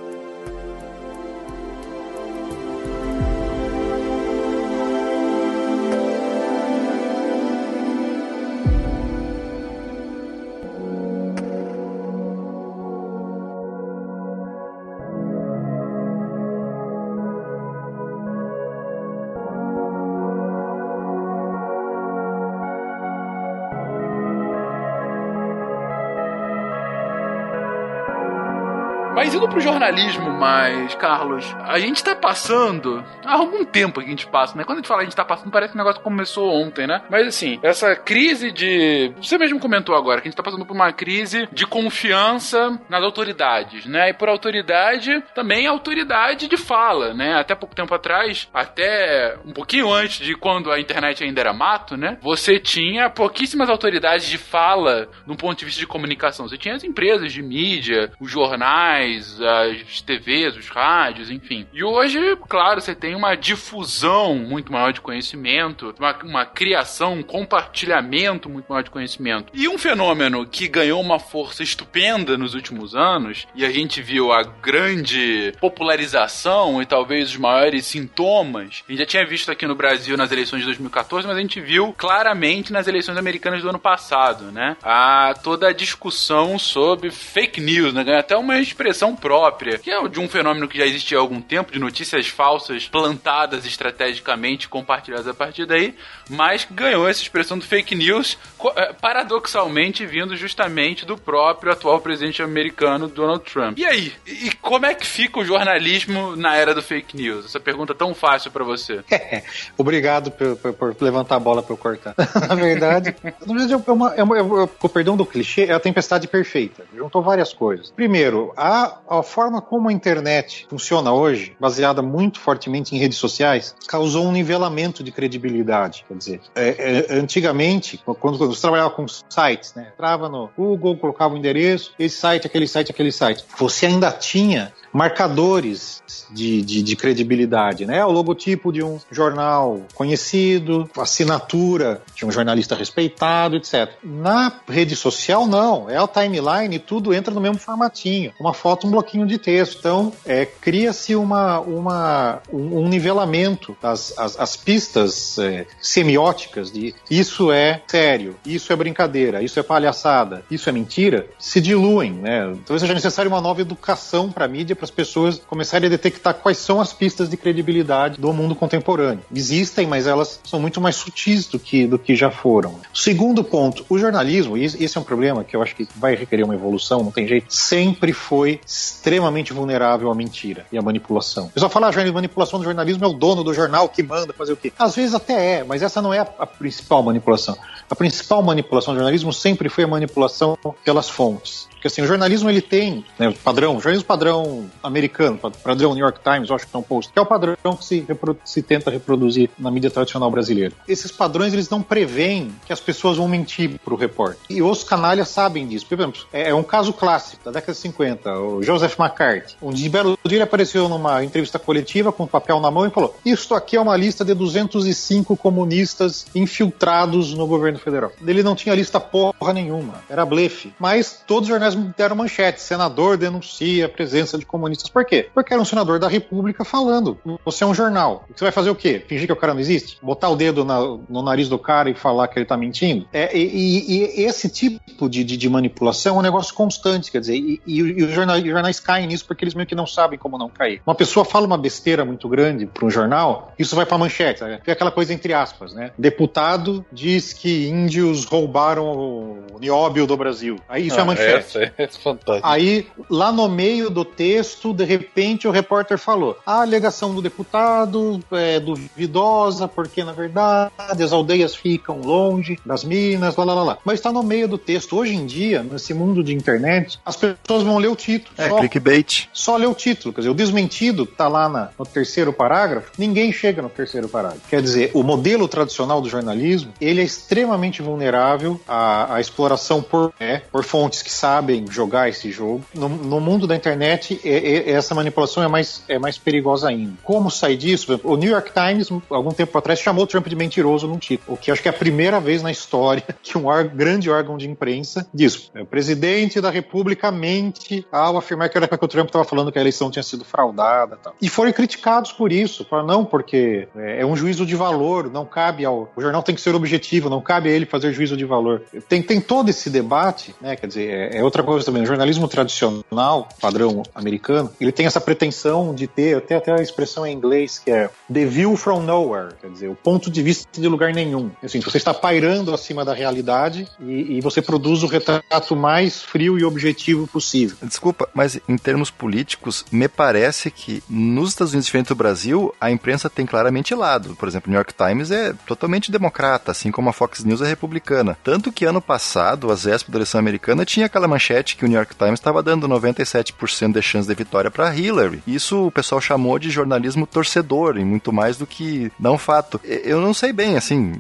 Jornalismo mais, Carlos, a gente tá passando. Há algum tempo que a gente passa, né? Quando a gente fala a gente tá passando, parece que o negócio começou ontem, né? Mas assim, essa crise de. Você mesmo comentou agora que a gente tá passando por uma crise de confiança nas autoridades, né? E por autoridade, também autoridade de fala, né? Até pouco tempo atrás, até um pouquinho antes de quando a internet ainda era mato, né? Você tinha pouquíssimas autoridades de fala no ponto de vista de comunicação. Você tinha as empresas de mídia, os jornais jornais, as TVs, os rádios, enfim. E hoje, claro, você tem uma difusão muito maior de conhecimento, uma, uma criação, um compartilhamento muito maior de conhecimento. E um fenômeno que ganhou uma força estupenda nos últimos anos, e a gente viu a grande popularização e talvez os maiores sintomas. A gente já tinha visto aqui no Brasil nas eleições de 2014, mas a gente viu claramente nas eleições americanas do ano passado, né? A toda a discussão sobre fake news, né? Até uma expressão própria, que é de um fenômeno que já existia há algum tempo, de notícias falsas plantadas estrategicamente, compartilhadas a partir daí, mas ganhou essa expressão do fake news, eh, paradoxalmente vindo justamente do próprio atual presidente americano, Donald Trump. E aí? E como é que fica o jornalismo na era do fake news? Essa pergunta tão fácil para você. Obrigado por, por, por, levantar a bola para eu cortar. na verdade, na verdade é uma, é uma, é uma, com perdão do clichê, é a tempestade perfeita. Juntou várias coisas. Primeiro, a, a forma como a internet funciona hoje, baseada muito fortemente em redes sociais, causou um nivelamento de credibilidade. Quer dizer, é, é, antigamente, quando, você trabalhava com sites, né, entrava no Google, colocava o endereço, esse site, aquele site, aquele site, você ainda tinha marcadores de, de, de, credibilidade, né? O logotipo de um jornal conhecido, assinatura de um jornalista respeitado, etc. Na rede social, não. É o timeline, tudo entra no mesmo formatinho. Uma foto, um bloquinho de texto. Então, é, cria-se uma, uma, um, um nivelamento das as, as pistas é, semióticas de isso é sério, isso é brincadeira, isso é palhaçada, isso é mentira, se diluem, né? Talvez seja necessário uma nova educação para a mídia para as pessoas começarem a detectar quais são as pistas de credibilidade do mundo contemporâneo. Existem, mas elas são muito mais sutis do que, do que já foram. Segundo ponto, o jornalismo, e esse é um problema que eu acho que vai requerer uma evolução, não tem jeito, sempre foi extremamente vulnerável à mentira e à manipulação. Eu só falar ah, manipulação do jornalismo é o dono do jornal que manda fazer o quê? Às vezes até é, mas essa não é a, a principal manipulação. A principal manipulação do jornalismo sempre foi a manipulação pelas fontes. Porque assim, o jornalismo ele tem né, padrão, jornalismo padrão americano, padrão New York Times, Washington Post, que é o padrão que se, se tenta reproduzir na mídia tradicional brasileira. Esses padrões eles não preveem que as pessoas vão mentir para o repórter. E os canalhas sabem disso. Por exemplo, é, é, um caso clássico da década de 50, o Joseph McCarthy. Um dia, belo dia ele apareceu numa entrevista coletiva com um papel na mão e falou: Isto aqui é uma lista de 205 comunistas infiltrados no governo federal. Ele não tinha lista porra nenhuma, era blefe. Mas todos os jornais jornais deram manchete: senador denuncia a presença de comunistas. Por quê? Porque era um senador da República falando. Você é um jornal. Você vai fazer o quê? Fingir que o cara não existe? Botar o dedo na, no nariz do cara e falar que ele tá mentindo? É, e, e, e esse tipo de, de, de, manipulação é um negócio constante, quer dizer, e, e os, jornais, jornais caem nisso porque eles meio que não sabem como não cair. Uma pessoa fala uma besteira muito grande para um jornal, isso vai para manchete. Né? É aquela coisa entre aspas, né? Deputado diz que índios roubaram o nióbio do Brasil. Aí isso é ah, é manchete. É fantástico. Aí, lá no meio do texto, de repente, o repórter falou: a alegação do deputado é duvidosa, porque na verdade as aldeias ficam longe das minas, lá, lá, lá. lá. Mas está no meio do texto. Hoje em dia, nesse mundo de internet, as pessoas vão ler o título. É, só, clickbait. Só ler o título. Quer dizer, o desmentido tá lá na, no terceiro parágrafo, ninguém chega no terceiro parágrafo. Quer dizer, o modelo tradicional do jornalismo, ele é extremamente vulnerável à, à exploração por, é, por fontes que sabem sabem jogar esse jogo. No, no mundo da internet, é, é, essa manipulação é mais, é mais perigosa ainda. Como sair disso? O New York Times, algum tempo atrás, chamou Trump de mentiroso num título, o que acho que é a primeira vez na história que um grande órgão de imprensa diz: o presidente da República mente ao afirmar que era que o Trump estava falando que a eleição tinha sido fraudada. Tal. E foram criticados por isso. Falaram, não, porque é, é um juízo de valor, não cabe ao. O jornal tem que ser objetivo, não cabe a ele fazer juízo de valor. Tem, tem todo esse debate, né? Quer dizer, é, é outra outra coisa também, o jornalismo tradicional, padrão americano, ele tem essa pretensão de ter, até, até a expressão em inglês que é the view from nowhere, quer dizer, o ponto de vista de lugar nenhum. Assim, você está pairando acima da realidade e, e você produz o retrato mais frio e objetivo possível. Desculpa, mas em termos políticos, me parece que nos Estados Unidos, diferente do Brasil, a imprensa tem claramente lado. Por exemplo, o New York Times é totalmente democrata, assim como a Fox News é republicana. Tanto que ano passado, a Zesp da eleição americana tinha aquela manchete manchete que o New York Times estava dando 97% de chance de vitória para Hillary. Isso o pessoal chamou de jornalismo torcedor, e muito mais do que não fato. Eu não sei bem, assim,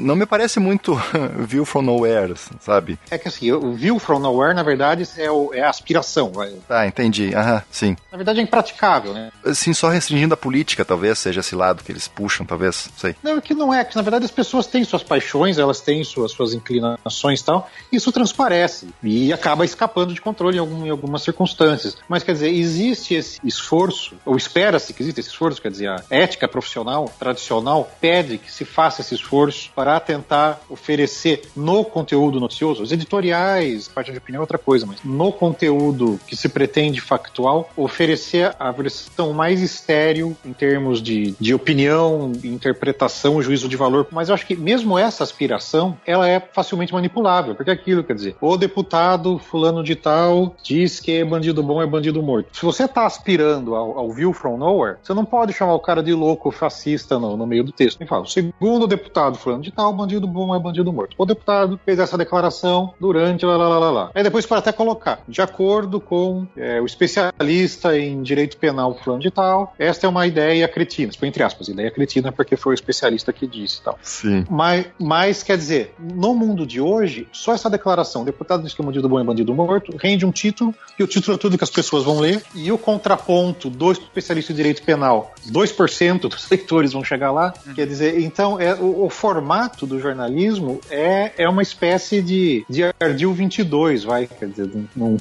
não me parece muito view from nowhere, sabe? É que assim, o view from nowhere, na verdade, é, o, é a aspiração. Tá, entendi. Aham, sim. Na verdade é impraticável, né? Assim, só restringindo a política, talvez, seja esse lado que eles puxam, talvez, sei. Não, é que não é, que na verdade as pessoas têm suas paixões, elas têm suas, suas inclinações e tal, isso transparece e acaba escapando de controle em, algum, em algumas circunstâncias. Mas quer dizer, existe esse esforço, ou espera-se que exista esse esforço, quer dizer, a ética profissional tradicional pede que se faça esse esforço para tentar oferecer no conteúdo noticioso, os editoriais, parte de opinião é outra coisa, mas no conteúdo que se pretende factual, oferecer a versão mais estéreo em termos de, de opinião, interpretação, juízo de valor. Mas eu acho que mesmo essa aspiração, ela é facilmente manipulável, porque é aquilo, quer dizer, o deputado fulano de tal diz que bandido bom é bandido morto. Se você está aspirando ao, ao view from nowhere, você não pode chamar o cara de louco fascista no, no meio do texto. Ele fala, segundo o deputado fulano de tal, bandido bom é bandido morto. O deputado fez essa declaração durante lá, lá, lá, lá, lá. Aí depois para até colocar, de acordo com é, o especialista em direito penal fulano de tal, esta é uma ideia cretina, entre aspas, ideia cretina porque foi o especialista que disse e tal. Sim. Mas, mas, quer dizer, no mundo de hoje, só essa declaração, o deputado diz que o bandido bom é bandido morto, rende um título, e o título é tudo que as pessoas vão ler, e o contraponto do especialista em direito penal, 2% dos leitores vão chegar lá, uhum. quer dizer, então é, o, o, formato do jornalismo é, é uma espécie de, de ardil 22, vai, quer dizer,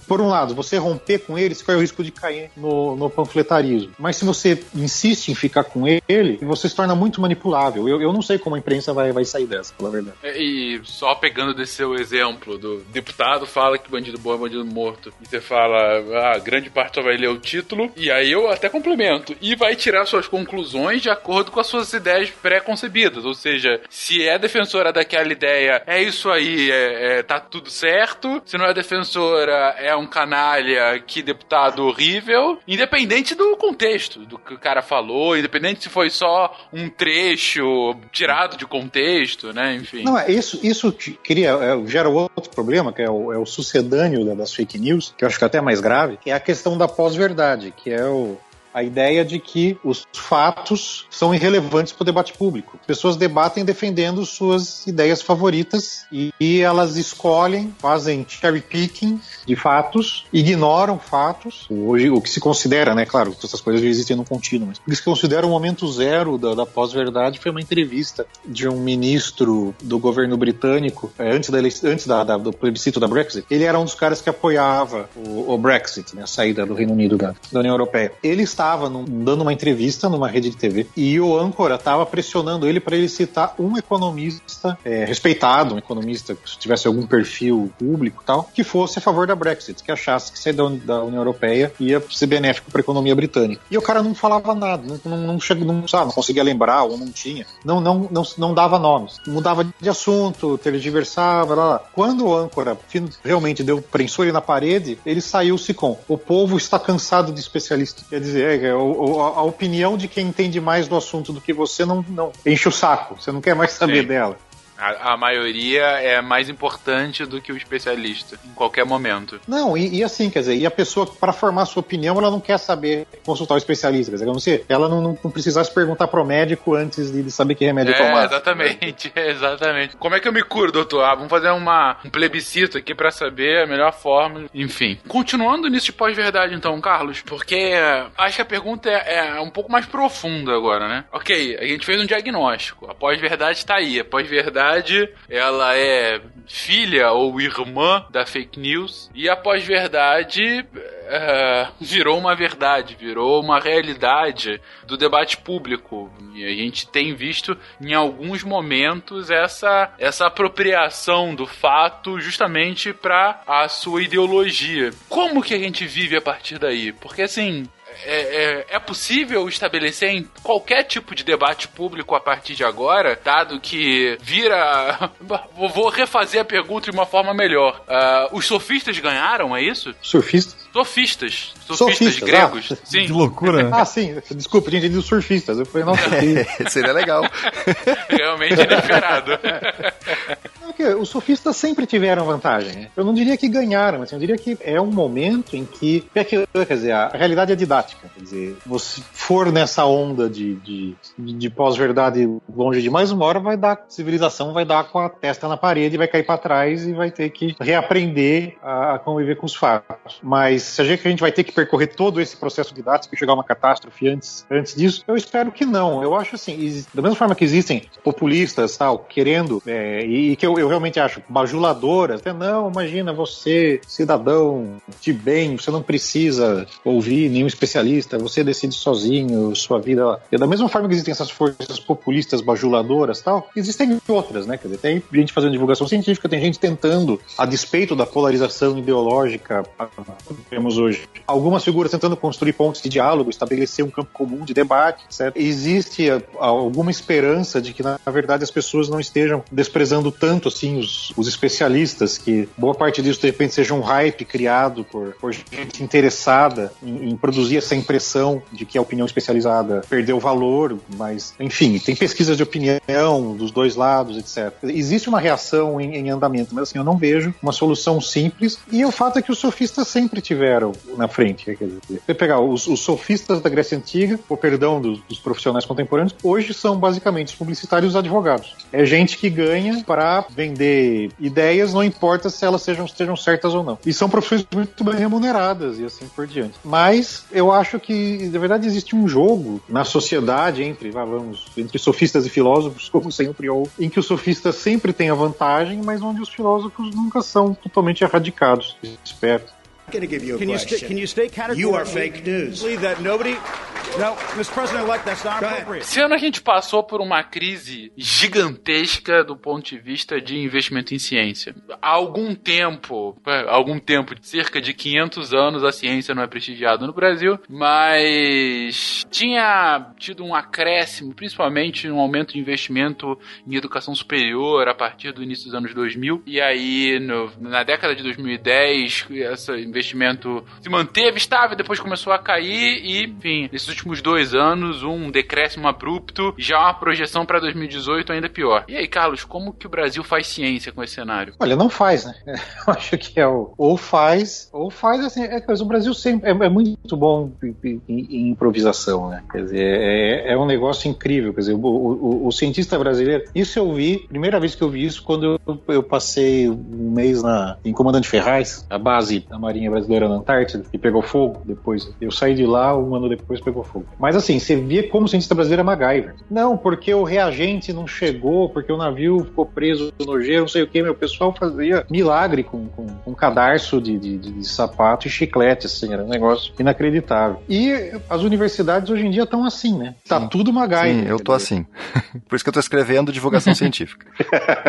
por um lado, você romper com ele, você corre o risco de cair no, no panfletarismo, mas se você insiste em ficar com ele, você se torna muito manipulável. Eu, eu não sei como a imprensa vai, vai sair dessa, pela verdade. É, e só pegando desse seu exemplo, do deputado fala que bandido bom é bandido morto, e você fala, ah, grande parte só vai ler o título, e aí eu até complemento, e vai tirar suas conclusões de acordo com as suas ideias pré-concebidas, ou seja, se é defensora daquela ideia, é isso aí, é, é, tá tudo certo, se não é defensora, é um canalha, que deputado horrível, independente do contexto, do que o cara falou, independente se foi só um trecho tirado de contexto, né? Enfim. Não, é isso, isso queria, é, gera outro problema, que é o, é o sucedâneo das fake news, que eu acho que é até mais grave, que é a questão da pós-verdade, que é o, a ideia de que os fatos são irrelevantes para o debate público. As pessoas debatem defendendo suas ideias favoritas e, e elas escolhem, fazem cherry picking de fatos, ignoram fatos. Hoje, o que se considera, né? Claro, essas coisas já existem no contínuo, mas o que se considera o momento zero da, da pós-verdade foi uma entrevista de um ministro do governo britânico, é, antes, da, antes da, da, do plebiscito da Brexit. Ele era um dos caras que apoiava o, o Brexit, né, a saída do Reino Unido da, da União Europeia. Ele está estava dando uma entrevista numa rede de TV e o âncora estava pressionando ele para ele citar um economista é, respeitado, um economista que tivesse algum perfil público tal, que fosse a favor da Brexit, que achasse que sair da, da União Europeia ia ser benéfico para a economia britânica. E o cara não falava nada, não, não, não, não, sabe, não conseguia lembrar ou não tinha, não, não, não, não dava nomes, mudava de assunto, tergiversava, lá, lá. Quando o âncora realmente deu prensou ele na parede, ele saiu-se com o povo está cansado de especialista. Quer dizer, é, a, a, opinião de quem entende mais do assunto do que você não, não enche o saco. Você não quer mais saber Sim. dela. A, a, maioria é mais importante do que o especialista, em qualquer momento. Não, e, e assim, quer dizer, e a pessoa, para formar sua opinião, ela não quer saber consultar o especialista, quer dizer, não sei, ela não, não, não precisasse perguntar pro médico antes de, de saber que remédio é, tomar. Exatamente, exatamente. Como é que eu me curo, doutor? Ah, vamos fazer uma, um plebiscito aqui para saber a melhor forma, enfim. Continuando nisso de pós-verdade, então, Carlos, porque acho que a pergunta é, é um pouco mais profunda agora, né? Ok, a gente fez um diagnóstico, a pós-verdade tá aí, a pós-verdade verdade, ela é filha ou irmã da fake news, e a pós-verdade é, virou uma verdade, virou uma realidade do debate público. E a gente tem visto em alguns momentos essa, essa apropriação do fato justamente para a sua ideologia. Como que a gente vive a partir daí? Porque assim, é, é, é, possível estabelecer em qualquer tipo de debate público a partir de agora, dado que vira. Vou refazer a pergunta de uma forma melhor. Uh, os sofistas ganharam, é isso? Surfistas? Sofistas. Sofistas, sofistas gregos. Ah, sim. Que loucura. ah, sim. Desculpa, tinha entendido surfistas. Eu falei, nossa, Seria legal. Realmente inesperado. Que os sofistas sempre tiveram vantagem. Né? Eu não diria que ganharam, mas eu diria que é um momento em que, é que quer dizer, a realidade é didática. Quer dizer, você for nessa onda de, de, de pós-verdade longe demais, uma hora vai dar, civilização vai dar com a testa na parede, vai cair para trás e vai ter que reaprender a, a, conviver com os fatos. Mas se a gente, a gente vai ter que percorrer todo esse processo didático e chegar a uma catástrofe antes, antes disso, eu espero que não. Eu acho assim, da mesma forma que existem populistas tal, querendo, é, e, e, que eu, eu, realmente acho bajuladoras, até não, imagina você, cidadão de bem, você não precisa ouvir nenhum especialista, você decide sozinho sua vida. E da mesma forma que existem essas forças populistas bajuladoras tal, existem outras, né? Quer dizer, tem gente fazendo divulgação científica, tem gente tentando, a despeito da polarização ideológica que temos hoje, algumas figuras tentando construir pontos de diálogo, estabelecer um campo comum de debate, etc. Existe alguma esperança de que, na verdade, as pessoas não estejam desprezando tanto assim os, os especialistas, que boa parte disso de repente seja um hype criado por, por gente interessada em, em produzir essa impressão de que a opinião especializada perdeu valor, mas enfim, tem pesquisas de opinião dos dois lados, etc. Existe uma reação em, em andamento, mas assim, eu não vejo uma solução simples, e o fato é que os sofistas sempre tiveram na frente. Quer dizer, você pegar os, os sofistas da Grécia Antiga, o perdão dos, dos profissionais contemporâneos, hoje são basicamente os publicitários e os advogados. É gente que ganha para vender ideias, não importa se elas sejam, sejam certas ou não. E são profissões muito bem remuneradas e assim por diante. Mas eu acho que, na verdade, existe um jogo na sociedade entre, vamos, entre sofistas e filósofos, como sempre houve, em que os sofistas sempre têm a vantagem, mas onde os filósofos nunca são totalmente erradicados. Espero going to give you a can question. You can you state categorically you are fake news. that nobody no, Mr. President-elect, that's not appropriate. Esse ano a gente passou por uma crise gigantesca do ponto de vista de investimento em ciência. Há algum tempo, é, algum tempo, cerca de 500 anos, a ciência não é prestigiada no Brasil, mas tinha tido um acréscimo, principalmente um aumento de investimento em educação superior a partir do início dos anos 2000. E aí, no, na década de 2010, esse investimento se manteve estável, depois começou a cair e, enfim, nesses últimos dois anos, um decréscimo abrupto, já uma projeção para 2018 ainda pior. E aí, Carlos, como que o Brasil faz ciência com esse cenário? Olha, não faz, né? Eu acho que é o ou faz, ou faz assim. É, o Brasil sempre é, é muito bom em, em, improvisação, né? Quer dizer, é, é, um negócio incrível. Quer dizer, o, o, o, cientista brasileiro, isso eu vi, primeira vez que eu vi isso, quando eu, eu passei um mês na, em Comandante Ferraz, a base da Marinha Brasileira na Antártida, e pegou fogo depois. Eu saí de lá, um ano depois pegou fogo. Mas assim, você via como cientista brasileiro é MacGyver. Não, porque o reagente não chegou, porque o navio ficou preso no gelo, não sei o que, meu pessoal fazia milagre com, com, com cadarço de, de, de, sapato e chiclete, assim, era um negócio inacreditável. E as universidades hoje em dia estão assim, né? Tá Sim. tudo MacGyver. Sim, eu tô assim. Por isso que eu tô escrevendo divulgação científica.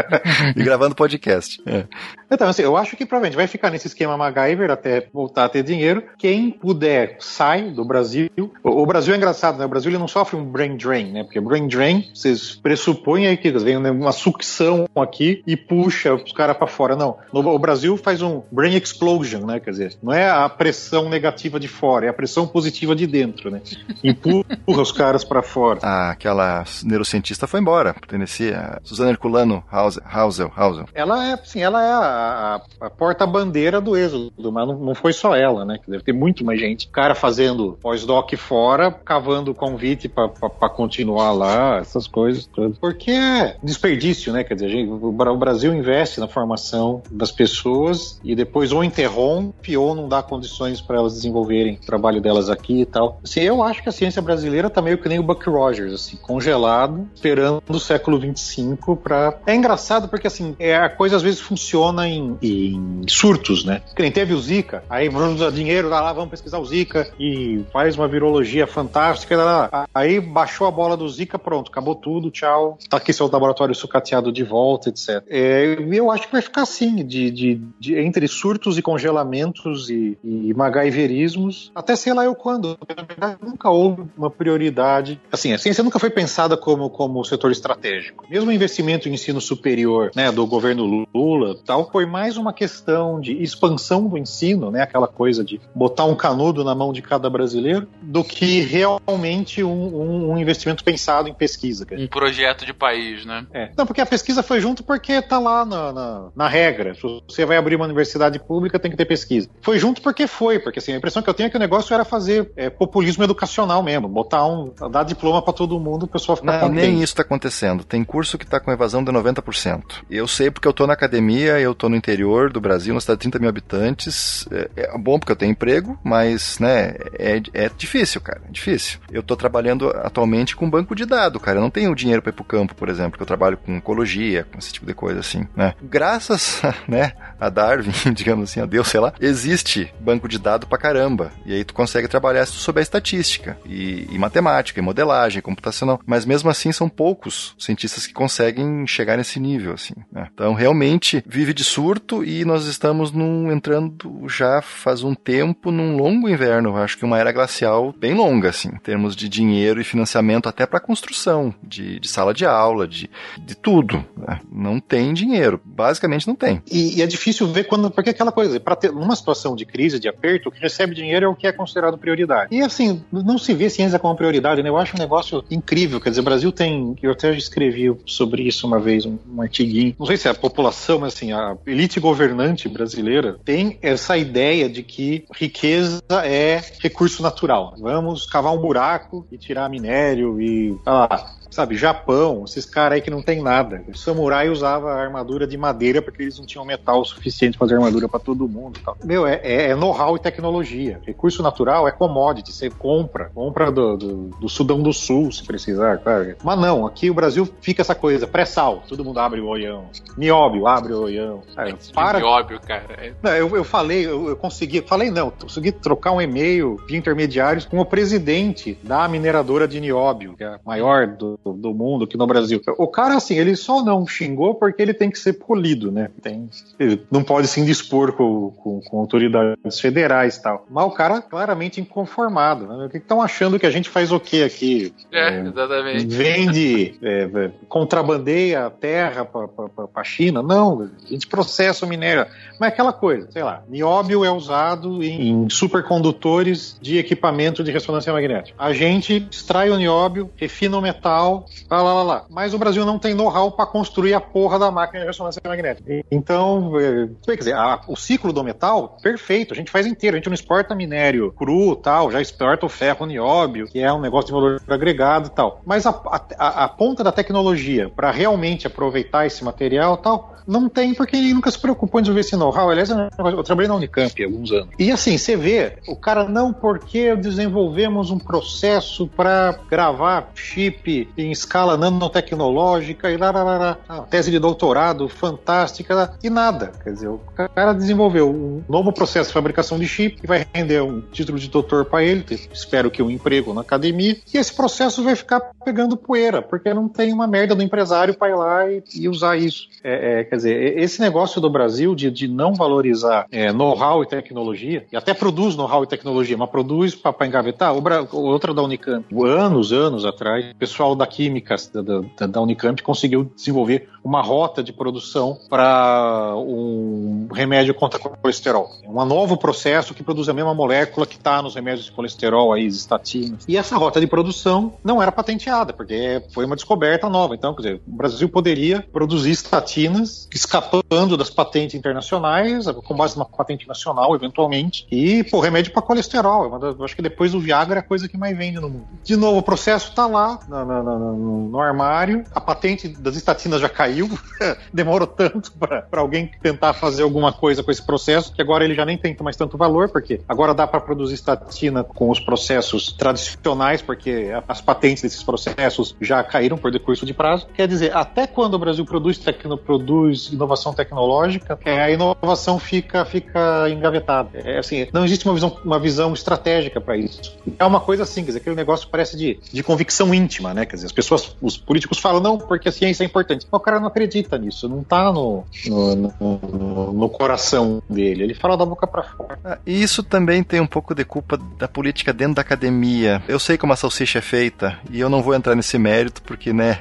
e gravando podcast. É. Então, assim, eu acho que provavelmente vai ficar nesse esquema MacGyver até voltar a ter dinheiro. Quem puder, sai do Brasil. O, o Brasil é engraçado, né? O Brasil ele não sofre um brain drain, né? Porque brain drain, vocês pressupõem aí que vem uma sucção aqui e puxa os caras para fora. Não. No, o Brasil faz um brain explosion, né? Quer dizer, não é a pressão negativa de fora, é a pressão positiva de dentro, né? Empurra os caras para fora. Ah, aquela neurocientista foi embora, Tennessee, a Suzana Herculano Hausel, Hausel. Ela é, sim, ela é a a, a porta-bandeira do êxodo, mas não, não, foi só ela, né? Deve ter muito mais gente. Cara fazendo pós-doc fora, cavando convite para continuar lá, essas coisas todas. Porque é desperdício, né? Quer dizer, gente, o Brasil investe na formação das pessoas e depois ou interrompe ou não dá condições para elas desenvolverem o trabalho delas aqui e tal. Assim, eu acho que a ciência brasileira tá meio que nem o Buck Rogers, assim, congelado, esperando o século 25 para. É engraçado porque assim, é, a coisa às vezes funciona em, em surtos, né? Que nem teve o Zika, aí vamos dinheiro, lá, lá, vamos pesquisar o Zika e faz uma virologia fantástica. Lá, lá. Aí baixou a bola do Zika, pronto, acabou tudo, tchau. Tá aqui seu laboratório sucateado de volta, etc. É, eu acho que vai ficar assim, de, de, de entre surtos e congelamentos e, e MacGyverismos, até sei lá eu quando. Na verdade, nunca houve uma prioridade. Assim, a ciência nunca foi pensada como, como setor estratégico. Mesmo o investimento em ensino superior, né, do governo Lula, tal, foi mais uma questão de expansão do ensino, né, aquela coisa de botar um canudo na mão de cada brasileiro, do que foi realmente um, um investimento pensado em pesquisa. Um projeto de país, né? É. Não, porque a pesquisa foi junto porque tá lá na, na, na, regra. Se você vai abrir uma universidade pública, tem que ter pesquisa. Foi junto porque foi, porque assim, a impressão que eu tenho é que o negócio era fazer é, populismo educacional mesmo, botar um, dar diploma para todo mundo, o pessoal ficar Não, contente. nem isso tá acontecendo. Tem curso que tá com evasão de 90%. Eu sei porque eu tô na academia, eu tô no interior do Brasil, uma cidade de 30 mil habitantes. É, é bom porque eu tenho emprego, mas, né, é, é difícil, cara. É difícil. Eu tô trabalhando atualmente com banco de dados, cara. Eu não tenho dinheiro para ir pro campo, por exemplo, que eu trabalho com ecologia, com esse tipo de coisa assim, né? Graças, né, a Darwin, digamos assim, a Deus, sei lá, existe banco de dados pra caramba. E aí tu consegue trabalhar tu souber estatística e, e matemática, e modelagem, computacional. Mas mesmo assim são poucos cientistas que conseguem chegar nesse nível, assim. Né? Então realmente vive de surto e nós estamos num, entrando já faz um tempo num longo inverno, acho que uma era glacial bem longa, assim, em termos de dinheiro e financiamento até para construção de, de, sala de aula, de, de tudo. Né? Não tem dinheiro, basicamente não tem. E, e é difícil ver quando, porque aquela coisa, para ter uma situação de crise, de aperto, o que recebe dinheiro é o que é considerado prioridade. E assim, não se vê ciência como prioridade, né? Eu acho um negócio incrível, quer dizer, o Brasil tem, eu até escrevi sobre isso uma vez, um, um artiguinho, não sei se é a população, mas assim, a elite governante brasileira tem essa ideia de que riqueza é recurso natural. Vamos cavar um buraco e tirar minério e ah, sabe, Japão, esses caras aí que não tem nada. O samurai usava armadura de madeira porque eles não tinham metal suficiente para fazer armadura para todo mundo. Tal. Meu, é, é, é know-how e tecnologia. Recurso natural é commodity, você compra. Compra do, do, do Sudão do Sul, se precisar. Cara. Mas não, aqui o Brasil fica essa coisa, pré-sal, todo mundo abre o olhão. Nióbio, abre o olhão. Cara, para... Nióbio, cara. É... Não, eu, eu falei, eu, eu consegui, falei não, consegui trocar um e-mail de intermediários com o presidente da mineradora de nióbio, que é a maior do, do mundo aqui no Brasil. O cara, assim, ele só não xingou porque ele tem que ser polido, né? Tem, ele não pode se indispor com, com, com autoridades federais e tal. Mas o cara claramente inconformado. Né? Estão achando que a gente faz o quê aqui? É, é exatamente. Vende, é, é contrabandeia terra para a China? Não, a gente processa o minério. Mas é aquela coisa, sei lá, nióbio é usado em, em supercondutores de equipamento de ressonância magnética. A gente extrai o nióbio, refina o metal, lá, lá, lá, lá. Mas o Brasil não tem know-how para construir a porra da máquina de ressonância magnética. Então, é, quer dizer, a, o ciclo do metal, perfeito, a gente faz inteiro. A gente não exporta minério cru tal, já exporta o ferro nióbio, que é um negócio de valor agregado tal. Mas a, a, a ponta da tecnologia para realmente aproveitar esse material tal, não tem porque ele nunca se preocupou em desenvolver esse know-how. Aliás, eu trabalhei na Unicamp há alguns anos. E assim, você vê, o cara não porque desenvolvemos um processo para gravar chip em escala nanotecnológica e lá, lá, lá, lá. Ah, tese de doutorado fantástica e nada. Quer dizer, o cara desenvolveu um novo processo de fabricação de chip que vai render um título de doutor para ele, espero que um emprego na academia, e esse processo vai ficar pegando poeira, porque não tem uma merda do empresário para ir lá e, e usar isso. É, é, quer dizer, esse negócio do Brasil de, de não valorizar é, know-how e tecnologia, e até produz know-how e tecnologia, mas produz para engavetar, outra da Unicamp, anos, anos atrás, o pessoal da Química da, da, da Unicamp conseguiu desenvolver uma rota de produção para um remédio contra colesterol. É um novo processo que produz a mesma molécula que está nos remédios de colesterol, aí, estatinas. E essa rota de produção não era patenteada, porque foi uma descoberta nova. Então, quer dizer, o Brasil poderia produzir estatinas escapando das patentes internacionais, com base numa patente nacional, eventualmente, e, pô, remédio para colesterol. Eu acho que depois do Viagra é a coisa que mais vende no mundo. De novo, o processo está lá, na, na, na, no, no, armário. A patente das estatinas já caiu. Demorou tanto para alguém tentar fazer alguma coisa com esse processo que agora ele já nem tem mais tanto valor, porque agora dá para produzir estatina com os processos tradicionais, porque as patentes desses processos já caíram por decurso de prazo. Quer dizer, até quando o Brasil produz, tecno, produz inovação tecnológica, é, a inovação fica, fica engavetada. É, assim, não existe uma visão, uma visão estratégica para isso. É uma coisa assim, quer dizer, aquele negócio parece de, de convicção íntima, né? Quer dizer, dizer, as pessoas, os políticos falam, não, porque a ciência é importante. Mas o cara não acredita nisso, não tá no, no, no, no coração dele. Ele fala da boca para fora. Ah, e isso também tem um pouco de culpa da política dentro da academia. Eu sei como a salsicha é feita e eu não vou entrar nesse mérito porque, né,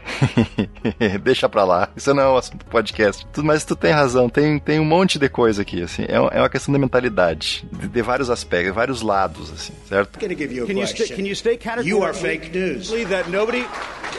deixa pra lá. Isso não é um assunto do podcast. Mas tu tem razão, tem, tem um monte de coisa aqui, assim. É, é uma questão da mentalidade, de, de vários aspectos, vários lados, assim, certo? Can, you can you state You are fake news. That nobody...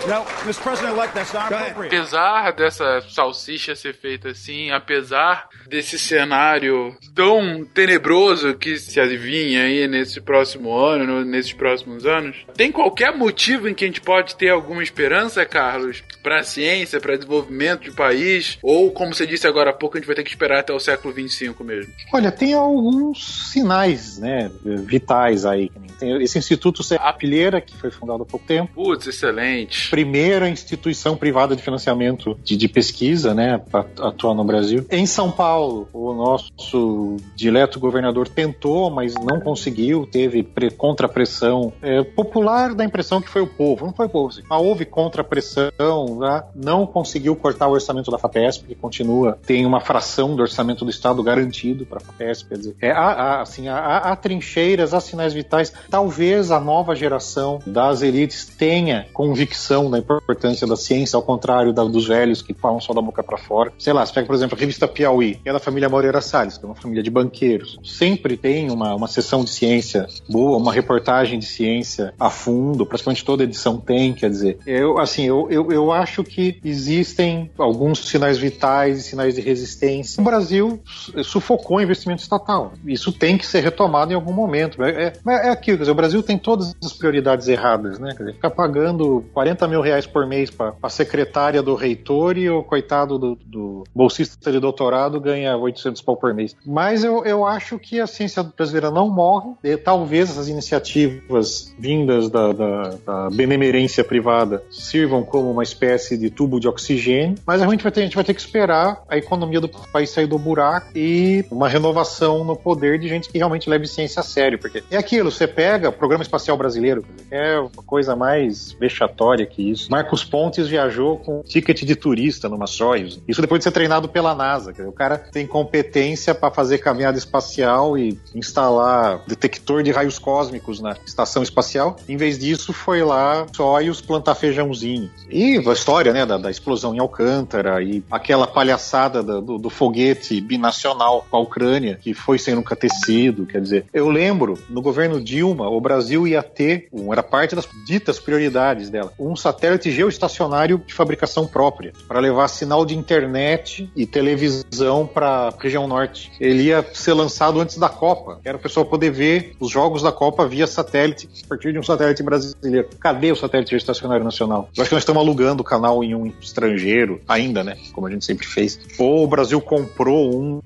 No, Mr. President-elect, that's not appropriate. Apesar dessa salsicha ser feita assim, apesar desse cenário tão tenebroso que se adivinha aí nesse próximo ano, nesses próximos anos, tem qualquer motivo em que a gente pode ter alguma esperança, Carlos, para a ciência, para desenvolvimento do país? Ou, como você disse agora há pouco, a gente vai ter que esperar até o século 25 mesmo? Olha, tem alguns sinais, né, vitais aí. Tem esse Instituto A Pilheira, que foi fundado há pouco tempo. Putz, excelente. Primeira instituição privada de financiamento de, de pesquisa, né, atuar no Brasil. Em São Paulo, o nosso dileto governador tentou, mas não conseguiu, teve contra-pressão é, popular da impressão que foi o povo, não foi o povo, assim. mas houve contra-pressão, né? não conseguiu cortar o orçamento da FAPESP, que continua, tem uma fração do orçamento do Estado garantido para a FAPESP, quer dizer, é, há, há, assim, há, há trincheiras, há sinais vitais, talvez a nova geração das elites tenha convicção da importância da ciência, ao contrário da, dos velhos que falam só da boca para fora. Sei lá, você pega, por exemplo, a revista Piauí, que é da família Moreira Salles, que é uma família de banqueiros. Sempre tem uma, uma sessão de ciência boa, uma reportagem de ciência a fundo, praticamente toda edição tem, quer dizer. Eu, assim, eu, eu, eu acho que existem alguns sinais vitais e sinais de resistência. O Brasil sufocou o investimento estatal. Isso tem que ser retomado em algum momento. É, é, é aquilo, quer dizer, o Brasil tem todas as prioridades erradas, né? Quer dizer, ficar pagando 40 mil reais por mês para a secretária do reitor e o coitado do, do bolsista de doutorado ganha 800 pau por mês. Mas eu, eu acho que a ciência brasileira não morre. E, talvez essas iniciativas vindas da, da, da, benemerência privada sirvam como uma espécie de tubo de oxigênio. Mas a gente vai ter, a gente vai ter que esperar a economia do país sair do buraco e uma renovação no poder de gente que realmente leve ciência a sério. Porque é aquilo, você pega o programa espacial brasileiro, é uma coisa mais vexatória que isso. Marcos Pontes viajou com ticket de turista numa Soyuz. Isso depois de ser treinado pela NASA. O cara tem competência para fazer caminhada espacial e instalar detector de raios cósmicos na estação espacial. Em vez disso, foi lá Soyuz plantar feijãozinho. E a história, né, da, da explosão em Alcântara e aquela palhaçada do, do, foguete binacional com a Ucrânia, que foi sem nunca ter sido. Quer dizer, eu lembro, no governo Dilma, o Brasil ia ter, era parte das ditas prioridades dela, um satélite geoestacionário de fabricação própria, para levar sinal de internet e televisão para a região norte. Ele ia ser lançado antes da Copa, era o pessoal poder ver os jogos da Copa via satélite, a partir de um satélite brasileiro. Cadê o satélite geoestacionário nacional? Eu acho que nós estamos alugando o canal em um estrangeiro, ainda, né? Como a gente sempre fez. Ou o Brasil comprou um